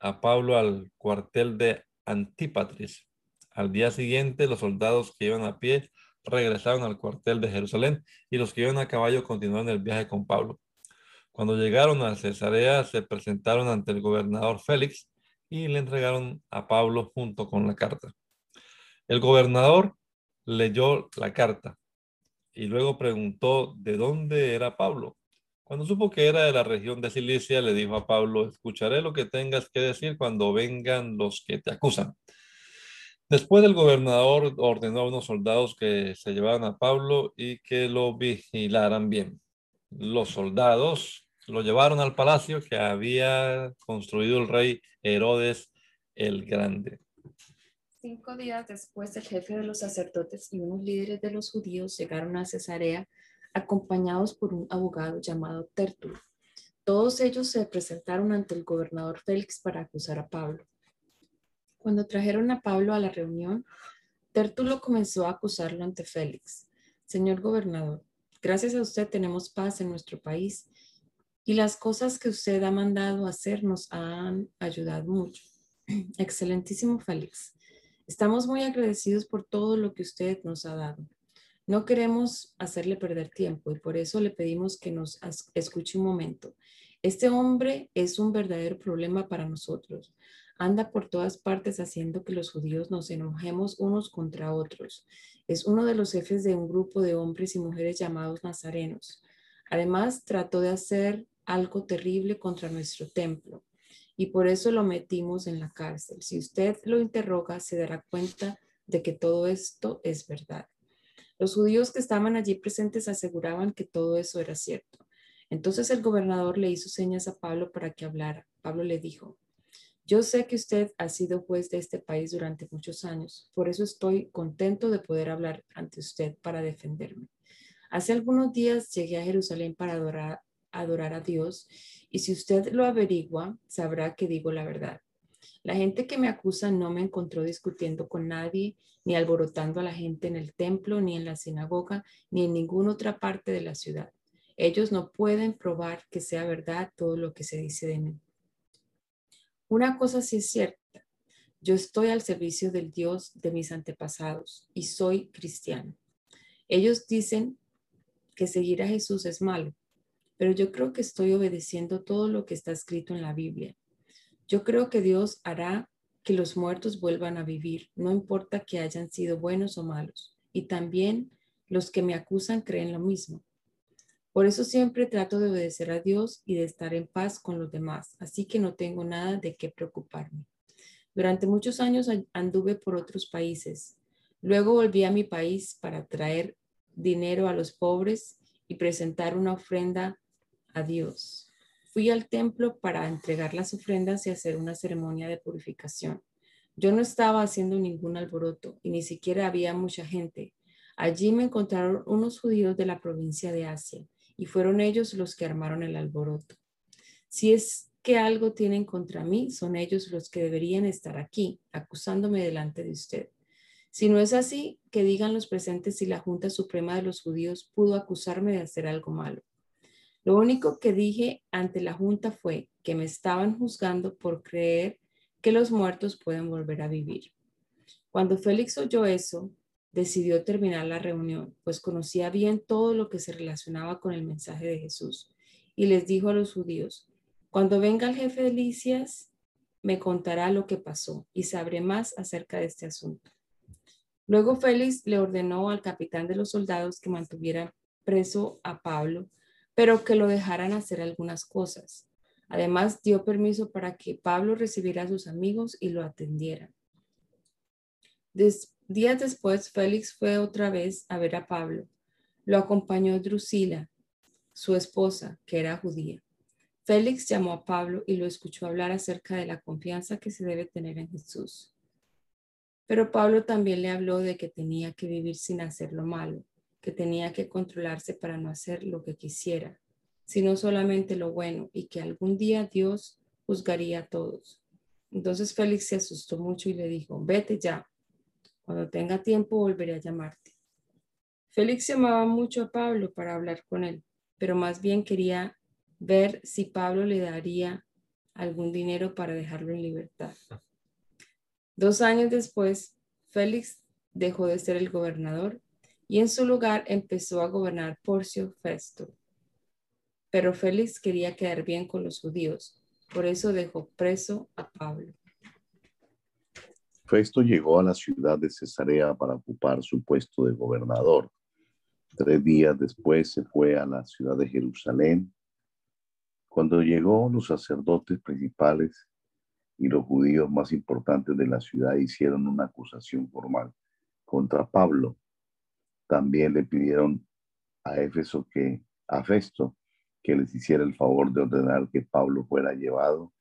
a Pablo al cuartel de Antípatris. Al día siguiente, los soldados que iban a pie regresaron al cuartel de Jerusalén y los que iban a caballo continuaron el viaje con Pablo. Cuando llegaron a Cesarea, se presentaron ante el gobernador Félix y le entregaron a Pablo junto con la carta. El gobernador leyó la carta y luego preguntó de dónde era Pablo. Cuando supo que era de la región de Cilicia, le dijo a Pablo, escucharé lo que tengas que decir cuando vengan los que te acusan. Después el gobernador ordenó a unos soldados que se llevaran a Pablo y que lo vigilaran bien. Los soldados lo llevaron al palacio que había construido el rey Herodes el Grande. Cinco días después, el jefe de los sacerdotes y unos líderes de los judíos llegaron a Cesarea acompañados por un abogado llamado Tertulo. Todos ellos se presentaron ante el gobernador Félix para acusar a Pablo. Cuando trajeron a Pablo a la reunión, Tértulo comenzó a acusarlo ante Félix. Señor gobernador, gracias a usted tenemos paz en nuestro país y las cosas que usted ha mandado hacer nos han ayudado mucho. <clears throat> Excelentísimo Félix, estamos muy agradecidos por todo lo que usted nos ha dado. No queremos hacerle perder tiempo y por eso le pedimos que nos escuche un momento. Este hombre es un verdadero problema para nosotros. Anda por todas partes haciendo que los judíos nos enojemos unos contra otros. Es uno de los jefes de un grupo de hombres y mujeres llamados nazarenos. Además, trató de hacer algo terrible contra nuestro templo y por eso lo metimos en la cárcel. Si usted lo interroga, se dará cuenta de que todo esto es verdad. Los judíos que estaban allí presentes aseguraban que todo eso era cierto. Entonces el gobernador le hizo señas a Pablo para que hablara. Pablo le dijo, yo sé que usted ha sido juez de este país durante muchos años, por eso estoy contento de poder hablar ante usted para defenderme. Hace algunos días llegué a Jerusalén para adorar, adorar a Dios y si usted lo averigua, sabrá que digo la verdad. La gente que me acusa no me encontró discutiendo con nadie, ni alborotando a la gente en el templo, ni en la sinagoga, ni en ninguna otra parte de la ciudad. Ellos no pueden probar que sea verdad todo lo que se dice de mí. Una cosa sí es cierta. Yo estoy al servicio del Dios de mis antepasados y soy cristiano. Ellos dicen que seguir a Jesús es malo, pero yo creo que estoy obedeciendo todo lo que está escrito en la Biblia. Yo creo que Dios hará que los muertos vuelvan a vivir, no importa que hayan sido buenos o malos. Y también los que me acusan creen lo mismo. Por eso siempre trato de obedecer a Dios y de estar en paz con los demás, así que no tengo nada de qué preocuparme. Durante muchos años anduve por otros países. Luego volví a mi país para traer dinero a los pobres y presentar una ofrenda a Dios. Fui al templo para entregar las ofrendas y hacer una ceremonia de purificación. Yo no estaba haciendo ningún alboroto y ni siquiera había mucha gente. Allí me encontraron unos judíos de la provincia de Asia y fueron ellos los que armaron el alboroto. Si es que algo tienen contra mí, son ellos los que deberían estar aquí, acusándome delante de usted. Si no es así, que digan los presentes si la Junta Suprema de los Judíos pudo acusarme de hacer algo malo. Lo único que dije ante la junta fue que me estaban juzgando por creer que los muertos pueden volver a vivir. Cuando Félix oyó eso, decidió terminar la reunión, pues conocía bien todo lo que se relacionaba con el mensaje de Jesús. Y les dijo a los judíos, cuando venga el jefe de Licias, me contará lo que pasó y sabré más acerca de este asunto. Luego Félix le ordenó al capitán de los soldados que mantuviera preso a Pablo pero que lo dejaran hacer algunas cosas. Además, dio permiso para que Pablo recibiera a sus amigos y lo atendieran. días después, Félix fue otra vez a ver a Pablo. Lo acompañó Drusila, su esposa, que era judía. Félix llamó a Pablo y lo escuchó hablar acerca de la confianza que se debe tener en Jesús. Pero Pablo también le habló de que tenía que vivir sin hacer lo malo que tenía que controlarse para no hacer lo que quisiera, sino solamente lo bueno y que algún día Dios juzgaría a todos. Entonces Félix se asustó mucho y le dijo, vete ya, cuando tenga tiempo volveré a llamarte. Félix llamaba mucho a Pablo para hablar con él, pero más bien quería ver si Pablo le daría algún dinero para dejarlo en libertad. Dos años después, Félix dejó de ser el gobernador y en su lugar empezó a gobernar Porcio Festo. Pero Félix quería quedar bien con los judíos, por eso dejó preso a Pablo. Festo llegó a la ciudad de Cesarea para ocupar su puesto de gobernador. Tres días después se fue a la ciudad de Jerusalén. Cuando llegó, los sacerdotes principales y los judíos más importantes de la ciudad hicieron una acusación formal contra Pablo también le pidieron a Éfeso que, a Festo, que les hiciera el favor de ordenar que Pablo fuera llevado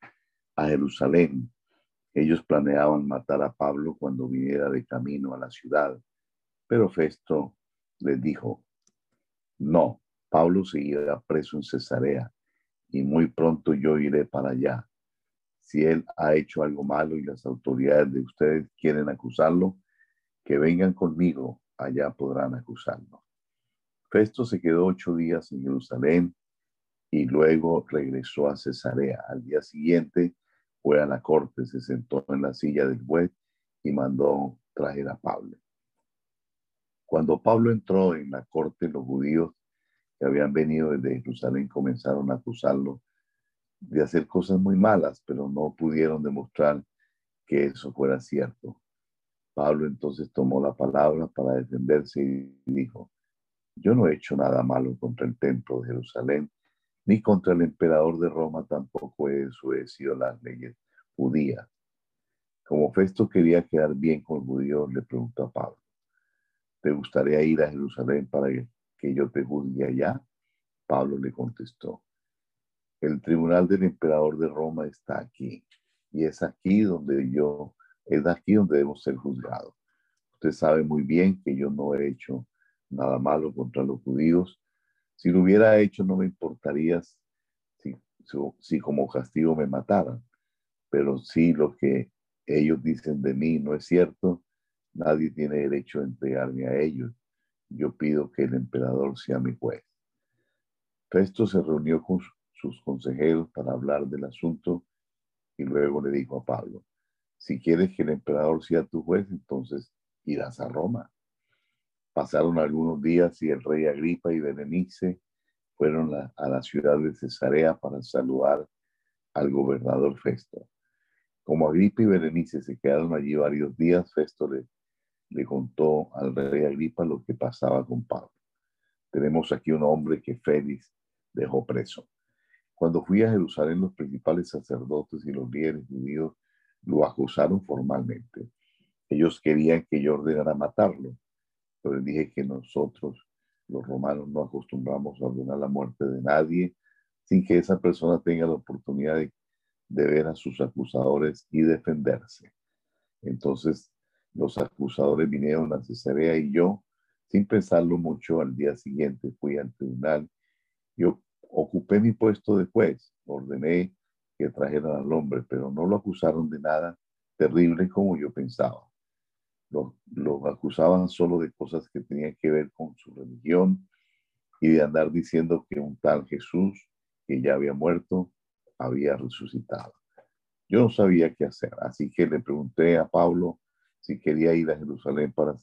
a Jerusalén. Ellos planeaban matar a Pablo cuando viniera de camino a la ciudad, pero Festo les dijo, no, Pablo seguirá preso en Cesarea y muy pronto yo iré para allá. Si él ha hecho algo malo y las autoridades de ustedes quieren acusarlo, que vengan conmigo, allá podrán acusarlo. Festo se quedó ocho días en Jerusalén y luego regresó a Cesarea. Al día siguiente fue a la corte, se sentó en la silla del juez y mandó traer a Pablo. Cuando Pablo entró en la corte, los judíos que habían venido desde Jerusalén comenzaron a acusarlo de hacer cosas muy malas, pero no pudieron demostrar que eso fuera cierto. Pablo entonces tomó la palabra para defenderse y dijo, yo no he hecho nada malo contra el templo de Jerusalén, ni contra el emperador de Roma tampoco he desobedecido las leyes judías. Como Festo quería quedar bien con el judío, le preguntó a Pablo, ¿te gustaría ir a Jerusalén para que yo te juzgue allá? Pablo le contestó, el tribunal del emperador de Roma está aquí y es aquí donde yo, es aquí donde debo ser juzgado. Usted sabe muy bien que yo no he hecho nada malo contra los judíos. Si lo hubiera hecho no me importaría si, si como castigo me mataran, pero si lo que ellos dicen de mí no es cierto, nadie tiene derecho a entregarme a ellos. Yo pido que el emperador sea mi juez. Festo se reunió con sus consejeros para hablar del asunto y luego le dijo a Pablo, si quieres que el emperador sea tu juez, entonces irás a Roma. Pasaron algunos días y el rey Agripa y Berenice fueron a la ciudad de Cesarea para saludar al gobernador Festo. Como Agripa y Berenice se quedaron allí varios días, Festo le, le contó al rey Agripa lo que pasaba con Pablo. Tenemos aquí un hombre que Félix dejó preso. Cuando fui a Jerusalén, los principales sacerdotes y los líderes judíos lo acusaron formalmente. Ellos querían que yo ordenara matarlo, pero les dije que nosotros, los romanos, no acostumbramos a ordenar la muerte de nadie sin que esa persona tenga la oportunidad de, ver a sus acusadores y defenderse. Entonces, los acusadores vinieron a Cesarea y yo, sin pensarlo mucho, al día siguiente fui al tribunal. Yo ocupé mi puesto de juez, ordené que trajeran al hombre, pero no lo acusaron de nada terrible como yo pensaba. Lo, acusaban solo de cosas que tenían que ver con su religión y de andar diciendo que un tal Jesús, que ya había muerto, había resucitado. Yo no sabía qué hacer, así que le pregunté a Pablo si quería ir a Jerusalén para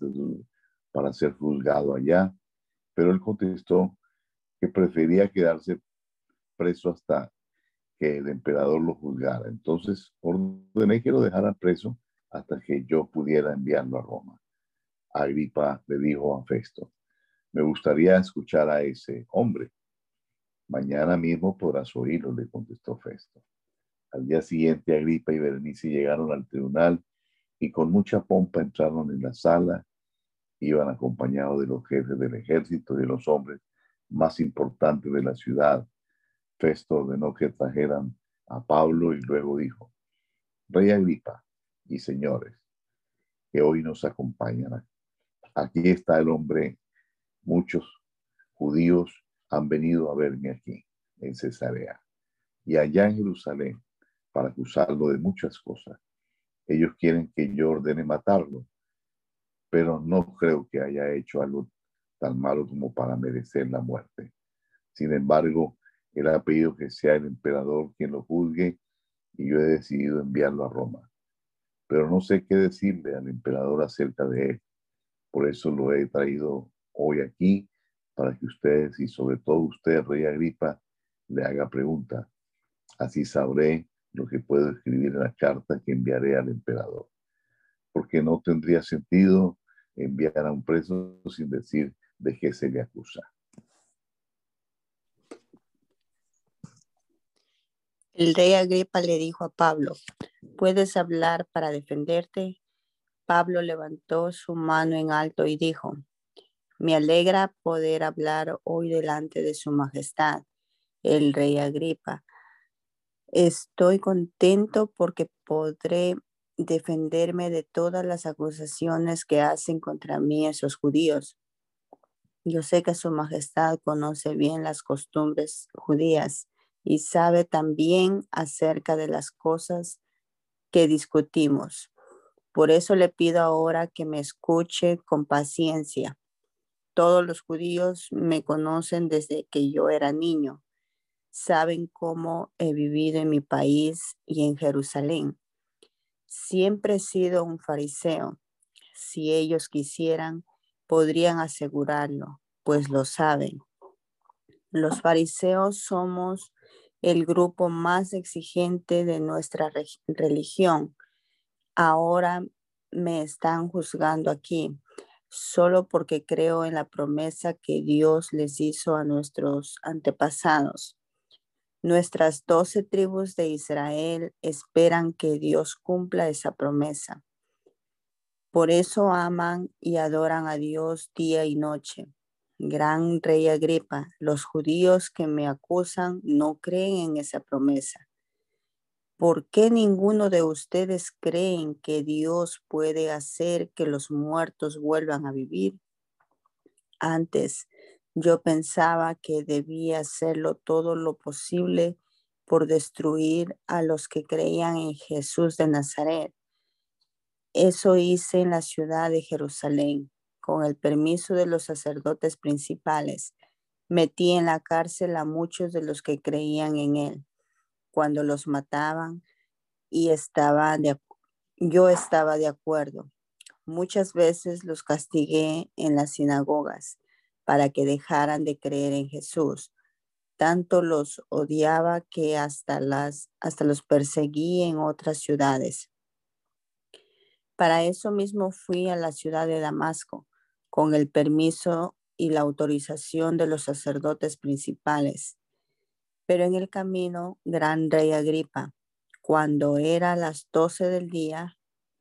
para ser juzgado allá, pero él contestó que prefería quedarse preso hasta que el emperador lo juzgara. Entonces ordené que lo dejaran preso hasta que yo pudiera enviarlo a Roma. Agripa le dijo a Festo, me gustaría escuchar a ese hombre. Mañana mismo podrás oírlo, le contestó Festo. Al día siguiente, Agripa y Berenice llegaron al tribunal y con mucha pompa entraron en la sala. Iban acompañados de los jefes del ejército y de los hombres más importante de la ciudad. Festo ordenó que trajeran a Pablo y luego dijo, Rey Agripa y señores que hoy nos acompañan. Aquí está el hombre. Muchos judíos han venido a verme aquí, en Cesarea, y allá en Jerusalén, para acusarlo de muchas cosas. Ellos quieren que yo ordene matarlo, pero no creo que haya hecho algo tan malo como para merecer la muerte. Sin embargo, él ha pedido que sea el emperador quien lo juzgue y yo he decidido enviarlo a Roma. Pero no sé qué decirle al emperador acerca de él. Por eso lo he traído hoy aquí para que ustedes y sobre todo usted, Rey Agripa, le haga pregunta. Así sabré lo que puedo escribir en la carta que enviaré al emperador. Porque no tendría sentido enviar a un preso sin decir de qué se le acusa. El rey Agripa le dijo a Pablo, ¿puedes hablar para defenderte? Pablo levantó su mano en alto y dijo, me alegra poder hablar hoy delante de su majestad, el rey Agripa. Estoy contento porque podré defenderme de todas las acusaciones que hacen contra mí esos judíos. Yo sé que Su Majestad conoce bien las costumbres judías y sabe también acerca de las cosas que discutimos. Por eso le pido ahora que me escuche con paciencia. Todos los judíos me conocen desde que yo era niño. Saben cómo he vivido en mi país y en Jerusalén. Siempre he sido un fariseo. Si ellos quisieran, podrían asegurarlo, pues lo saben. Los fariseos somos el grupo más exigente de nuestra religión. Ahora me están juzgando aquí solo porque creo en la promesa que Dios les hizo a nuestros antepasados. Nuestras doce tribus de Israel esperan que Dios cumpla esa promesa. Por eso aman y adoran a Dios día y noche. Gran rey Agripa, los judíos que me acusan no creen en esa promesa. ¿Por qué ninguno de ustedes creen que Dios puede hacer que los muertos vuelvan a vivir? Antes, yo pensaba que debía hacerlo todo lo posible por destruir a los que creían en Jesús de Nazaret. Eso hice en la ciudad de Jerusalén con el permiso de los sacerdotes principales, metí en la cárcel a muchos de los que creían en él. Cuando los mataban y estaba de, yo estaba de acuerdo. Muchas veces los castigué en las sinagogas para que dejaran de creer en Jesús. Tanto los odiaba que hasta, las, hasta los perseguí en otras ciudades. Para eso mismo fui a la ciudad de Damasco con el permiso y la autorización de los sacerdotes principales. Pero en el camino, gran rey Agripa, cuando era las doce del día,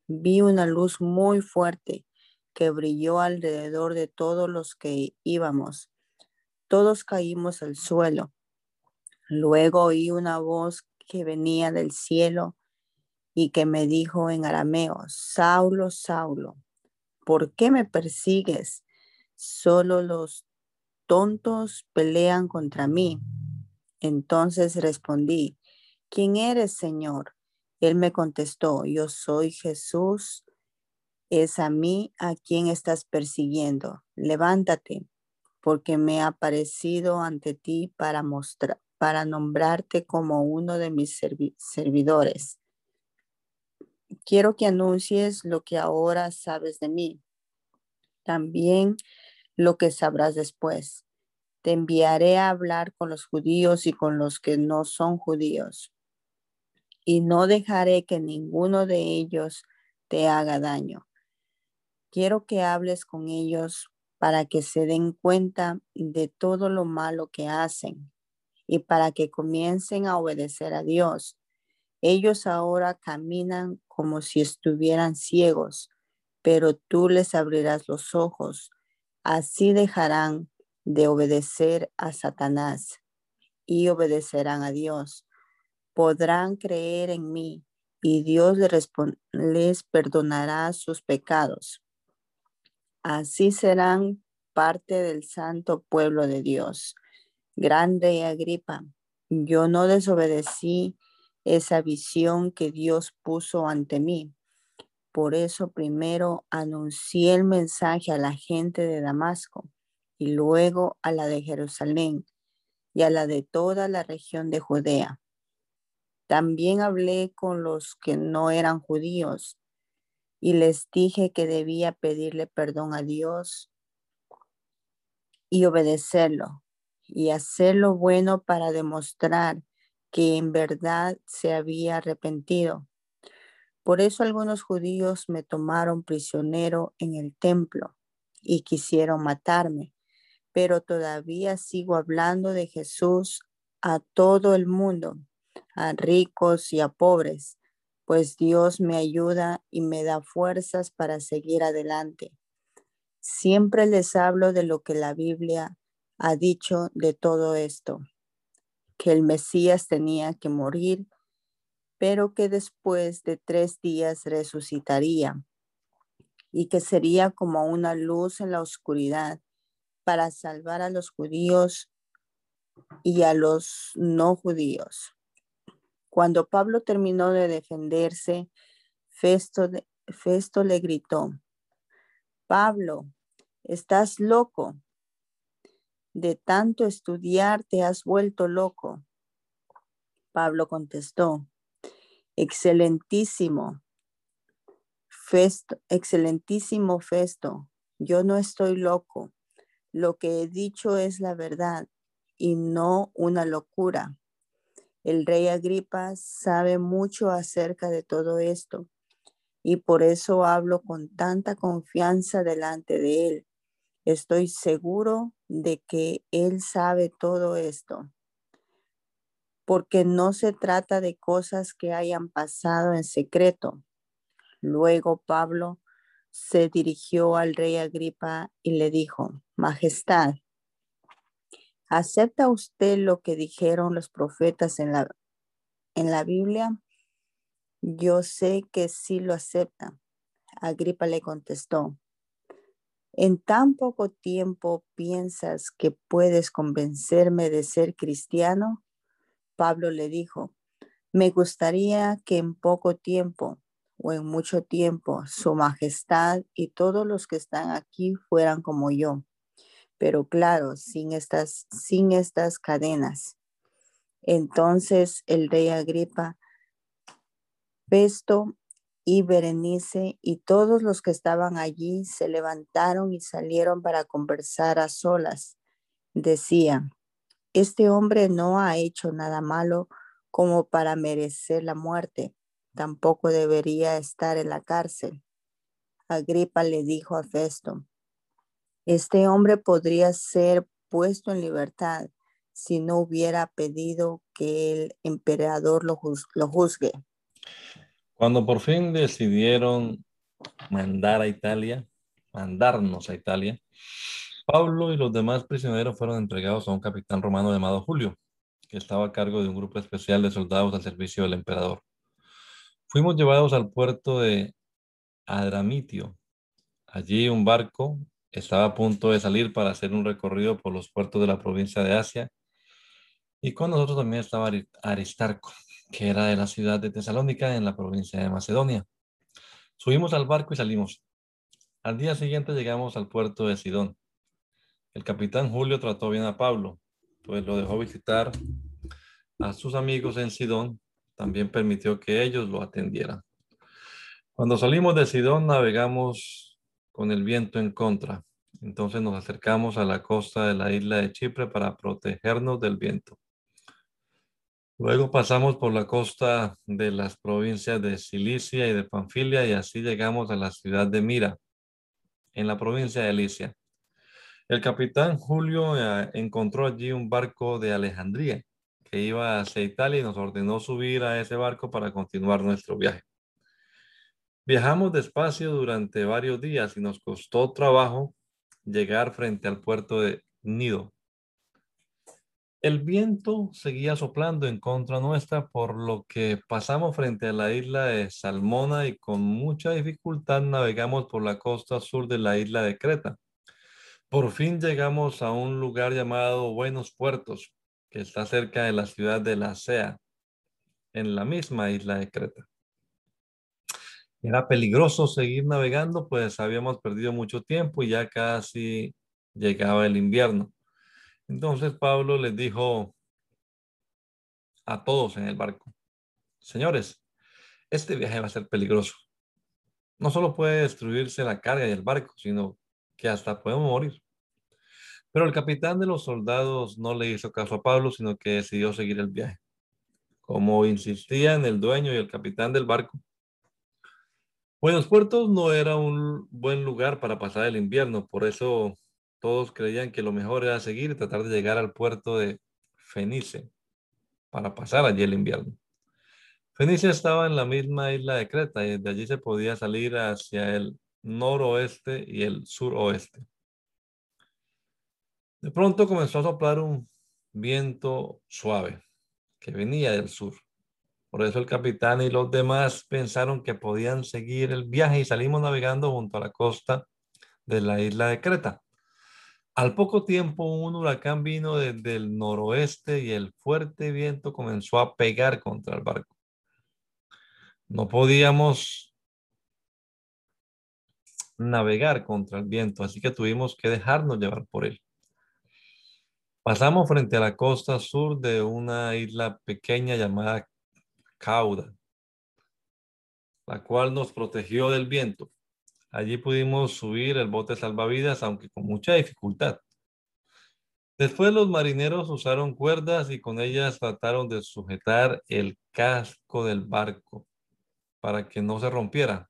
vi una luz muy fuerte que brilló alrededor de todos los que íbamos. Todos caímos al suelo. Luego oí una voz que venía del cielo y que me dijo en arameo, Saulo, Saulo, ¿por qué me persigues? Solo los tontos pelean contra mí. Entonces respondí, ¿quién eres, Señor? Él me contestó, yo soy Jesús. Es a mí a quien estás persiguiendo. Levántate, porque me ha aparecido ante ti para mostrar, para nombrarte como uno de mis servidores quiero que anuncies lo que ahora sabes de mí, también lo que sabrás después. Te enviaré a hablar con los judíos y con los que no son judíos, y no dejaré que ninguno de ellos te haga daño. Quiero que hables con ellos para que se den cuenta de todo lo malo que hacen y para que comiencen a obedecer a Dios ellos ahora caminan como si estuvieran ciegos, pero tú les abrirás los ojos. Así dejarán de obedecer a Satanás y obedecerán a Dios. Podrán creer en mí y Dios les, perdonará sus pecados. Así serán parte del santo pueblo de Dios. Grande Agripa, yo no desobedecí esa visión que Dios puso ante mí. Por eso primero anuncié el mensaje a la gente de Damasco y luego a la de Jerusalén y a la de toda la región de Judea. También hablé con los que no eran judíos y les dije que debía pedirle perdón a Dios y obedecerlo y hacer lo bueno para demostrar que en verdad se había arrepentido. Por eso algunos judíos me tomaron prisionero en el templo y quisieron matarme, pero todavía sigo hablando de Jesús a todo el mundo, a ricos y a pobres, pues Dios me ayuda y me da fuerzas para seguir adelante. Siempre les hablo de lo que la Biblia ha dicho de todo esto que el Mesías tenía que morir, pero que después de tres días resucitaría y que sería como una luz en la oscuridad para salvar a los judíos y a los no judíos. Cuando Pablo terminó de defenderse, Festo, Festo le gritó, Pablo, estás loco. De tanto estudiar te has vuelto loco. Pablo contestó, excelentísimo, Festo, excelentísimo Festo, yo no estoy loco. Lo que he dicho es la verdad y no una locura. El rey Agripa sabe mucho acerca de todo esto y por eso hablo con tanta confianza delante de él. Estoy seguro de que él sabe todo esto, porque no se trata de cosas que hayan pasado en secreto. Luego Pablo se dirigió al rey Agripa y le dijo, Majestad, ¿acepta usted lo que dijeron los profetas en la, en la Biblia? Yo sé que sí lo acepta. Agripa le contestó, ¿en tan poco tiempo piensas que puedes convencerme de ser cristiano? Pablo le dijo, me gustaría que en poco tiempo o en mucho tiempo su majestad y todos los que están aquí fueran como yo. Pero claro, sin estas, sin estas cadenas. Entonces el rey Agripa, Pesto y Berenice y todos los que estaban allí se levantaron y salieron para conversar a solas. Decía, este hombre no ha hecho nada malo como para merecer la muerte tampoco debería estar en la cárcel. Agripa le dijo a Festo, este hombre podría ser puesto en libertad si no hubiera pedido que el emperador lo, juzgue. Cuando por fin decidieron mandar a Italia, mandarnos a Italia, Pablo y los demás prisioneros fueron entregados a un capitán romano llamado Julio, que estaba a cargo de un grupo especial de soldados al servicio del emperador. Fuimos llevados al puerto de Adramitio. Allí un barco estaba a punto de salir para hacer un recorrido por los puertos de la provincia de Asia. Y con nosotros también estaba Aristarco, que era de la ciudad de Tesalónica en la provincia de Macedonia. Subimos al barco y salimos. Al día siguiente llegamos al puerto de Sidón. El capitán Julio trató bien a Pablo, pues lo dejó visitar a sus amigos en Sidón también permitió que ellos lo atendieran. Cuando salimos de Sidón navegamos con el viento en contra. Entonces nos acercamos a la costa de la isla de Chipre para protegernos del viento. Luego pasamos por la costa de las provincias de Cilicia y de Panfilia y así llegamos a la ciudad de Mira, en la provincia de Alicia. El capitán Julio eh, encontró allí un barco de Alejandría que iba hacia Italia y nos ordenó subir a ese barco para continuar nuestro viaje. Viajamos despacio durante varios días y nos costó trabajo llegar frente al puerto de Nido. El viento seguía soplando en contra nuestra, por lo que pasamos frente a la isla de Salmona y con mucha dificultad navegamos por la costa sur de la isla de Creta. Por fin llegamos a un lugar llamado Buenos Puertos, que está cerca de la ciudad de La Sea, en la misma isla de Creta. Era peligroso seguir navegando, pues habíamos perdido mucho tiempo y ya casi llegaba el invierno. Entonces Pablo les dijo a todos en el barco, señores, este viaje va a ser peligroso. No solo puede destruirse la carga y el barco, sino que hasta podemos morir. Pero el capitán de los soldados no le hizo caso a Pablo, sino que decidió seguir el viaje. Como insistían el dueño y el capitán del barco. Buenos Puertos no era un buen lugar para pasar el invierno, por eso todos creían que lo mejor era seguir y tratar de llegar al puerto de Fenice para pasar allí el invierno. Fenice estaba en la misma isla de Creta y desde allí se podía salir hacia el noroeste y el suroeste. De pronto comenzó a soplar un viento suave que venía del sur. Por eso el capitán y los demás pensaron que podían seguir el viaje y salimos navegando junto a la costa de la isla de Creta. Al poco tiempo un huracán vino desde el noroeste y el fuerte viento comenzó a pegar contra el barco. No podíamos navegar contra el viento, así que tuvimos que dejarnos llevar por él. Pasamos frente a la costa sur de una isla pequeña llamada Cauda, la cual nos protegió del viento. Allí pudimos subir el bote salvavidas, aunque con mucha dificultad. Después los marineros usaron cuerdas y con ellas trataron de sujetar el casco del barco para que no se rompiera.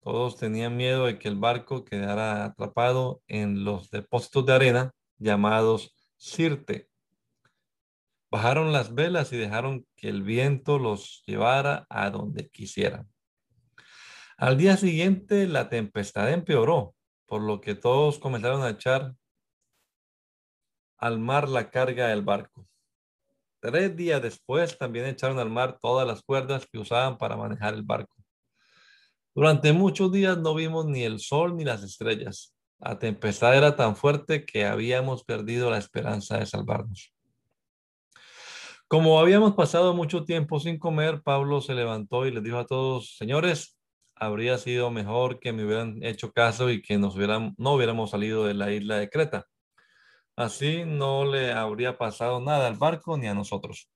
Todos tenían miedo de que el barco quedara atrapado en los depósitos de arena llamados Sirte. Bajaron las velas y dejaron que el viento los llevara a donde quisieran. Al día siguiente la tempestad empeoró, por lo que todos comenzaron a echar al mar la carga del barco. Tres días después también echaron al mar todas las cuerdas que usaban para manejar el barco. Durante muchos días no vimos ni el sol ni las estrellas. La tempestad era tan fuerte que habíamos perdido la esperanza de salvarnos. Como habíamos pasado mucho tiempo sin comer, Pablo se levantó y les dijo a todos, señores, habría sido mejor que me hubieran hecho caso y que nos hubieran, no hubiéramos salido de la isla de Creta. Así no le habría pasado nada al barco ni a nosotros.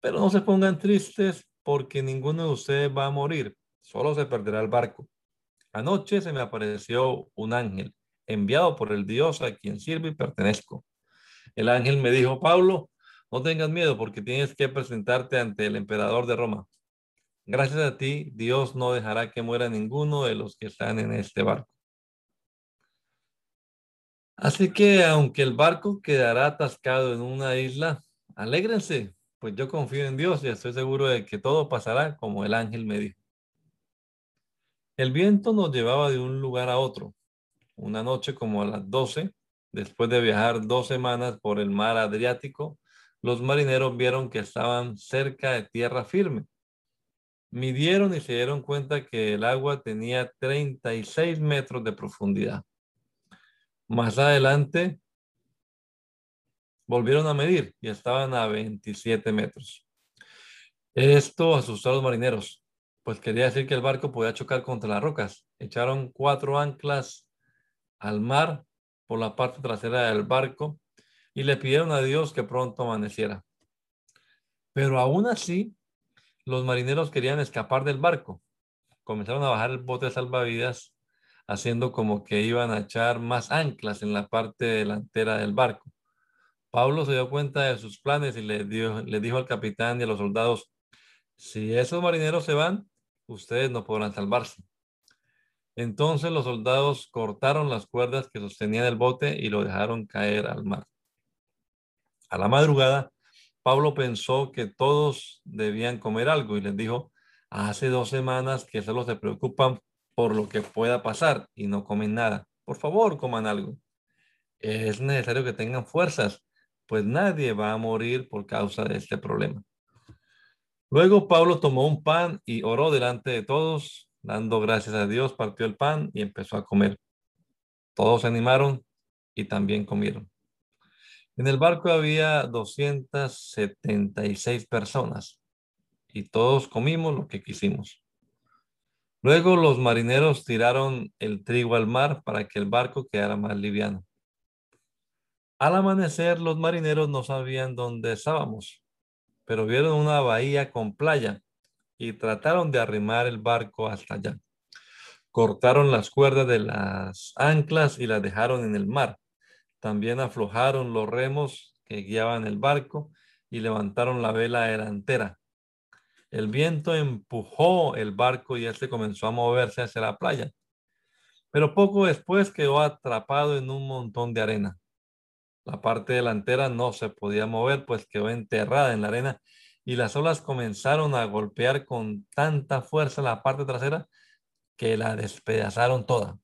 Pero no se pongan tristes porque ninguno de ustedes va a morir, solo se perderá el barco. Anoche se me apareció un ángel enviado por el Dios a quien sirve y pertenezco. El ángel me dijo, Pablo, no tengas miedo porque tienes que presentarte ante el emperador de Roma. Gracias a ti, Dios no dejará que muera ninguno de los que están en este barco. Así que aunque el barco quedará atascado en una isla, alégrense, pues yo confío en Dios y estoy seguro de que todo pasará como el ángel me dijo. El viento nos llevaba de un lugar a otro. Una noche como a las 12, después de viajar dos semanas por el mar Adriático, los marineros vieron que estaban cerca de tierra firme. Midieron y se dieron cuenta que el agua tenía 36 metros de profundidad. Más adelante volvieron a medir y estaban a 27 metros. Esto asustó a los marineros, pues quería decir que el barco podía chocar contra las rocas. Echaron cuatro anclas al mar por la parte trasera del barco y le pidieron a Dios que pronto amaneciera. Pero aún así, los marineros querían escapar del barco. Comenzaron a bajar el bote de salvavidas haciendo como que iban a echar más anclas en la parte delantera del barco. Pablo se dio cuenta de sus planes y le, le dijo al capitán y a los soldados, si esos marineros se van, ustedes no podrán salvarse. Entonces los soldados cortaron las cuerdas que sostenían el bote y lo dejaron caer al mar. A la madrugada, Pablo pensó que todos debían comer algo y les dijo, hace dos semanas que solo se preocupan por lo que pueda pasar y no comen nada. Por favor, coman algo. Es necesario que tengan fuerzas, pues nadie va a morir por causa de este problema. Luego Pablo tomó un pan y oró delante de todos, dando gracias a Dios, partió el pan y empezó a comer. Todos se animaron y también comieron. En el barco había 276 personas y todos comimos lo que quisimos. Luego los marineros tiraron el trigo al mar para que el barco quedara más liviano. Al amanecer, los marineros no sabían dónde estábamos, pero vieron una bahía con playa y trataron de arrimar el barco hasta allá. Cortaron las cuerdas de las anclas y las dejaron en el mar. También aflojaron los remos que guiaban el barco y levantaron la vela delantera el viento empujó el barco y este comenzó a moverse hacia la playa. Pero poco después quedó atrapado en un montón de arena. La parte delantera no se podía mover, pues quedó enterrada en la arena y las olas comenzaron a golpear con tanta fuerza la parte trasera que la despedazaron toda.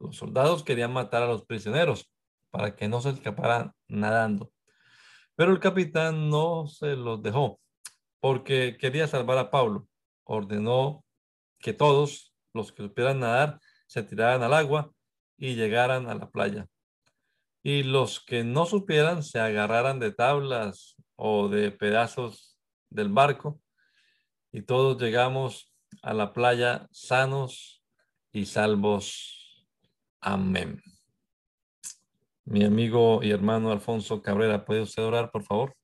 Los soldados querían matar a los prisioneros para que no se escaparan nadando. Pero el capitán no se los dejó porque quería salvar a Pablo. Ordenó que todos los que supieran nadar se tiraran al agua y llegaran a la playa. y los que no supieran se agarraran de tablas o de pedazos del barco y todos llegamos a la playa sanos y salvos. Amén. Mi amigo y hermano Alfonso Cabrera, ¿puede usted orar, por favor?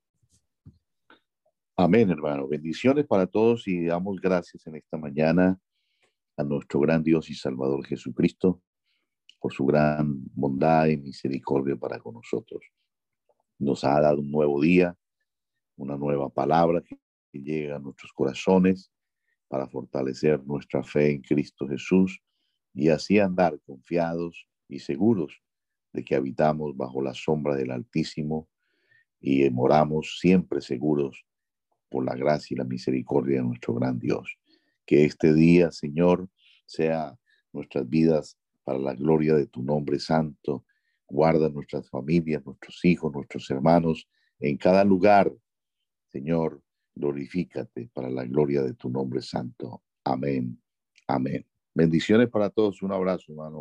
Amén, hermano. Bendiciones para todos y damos gracias en esta mañana a nuestro gran Dios y Salvador Jesucristo por su gran bondad y misericordia para con nosotros. Nos ha dado un nuevo día, una nueva palabra que llega a nuestros corazones para fortalecer nuestra fe en Cristo Jesús y así andar confiados y seguros de que habitamos bajo la sombra del Altísimo y moramos siempre seguros por la gracia y la misericordia de nuestro gran Dios. Que este día, Señor, sea nuestras vidas para la gloria de tu nombre santo. Guarda nuestras familias, nuestros hijos, nuestros hermanos en cada lugar. Señor, glorifícate para la gloria de tu nombre santo. Amén. Amén. Bendiciones para todos. Un abrazo, hermano.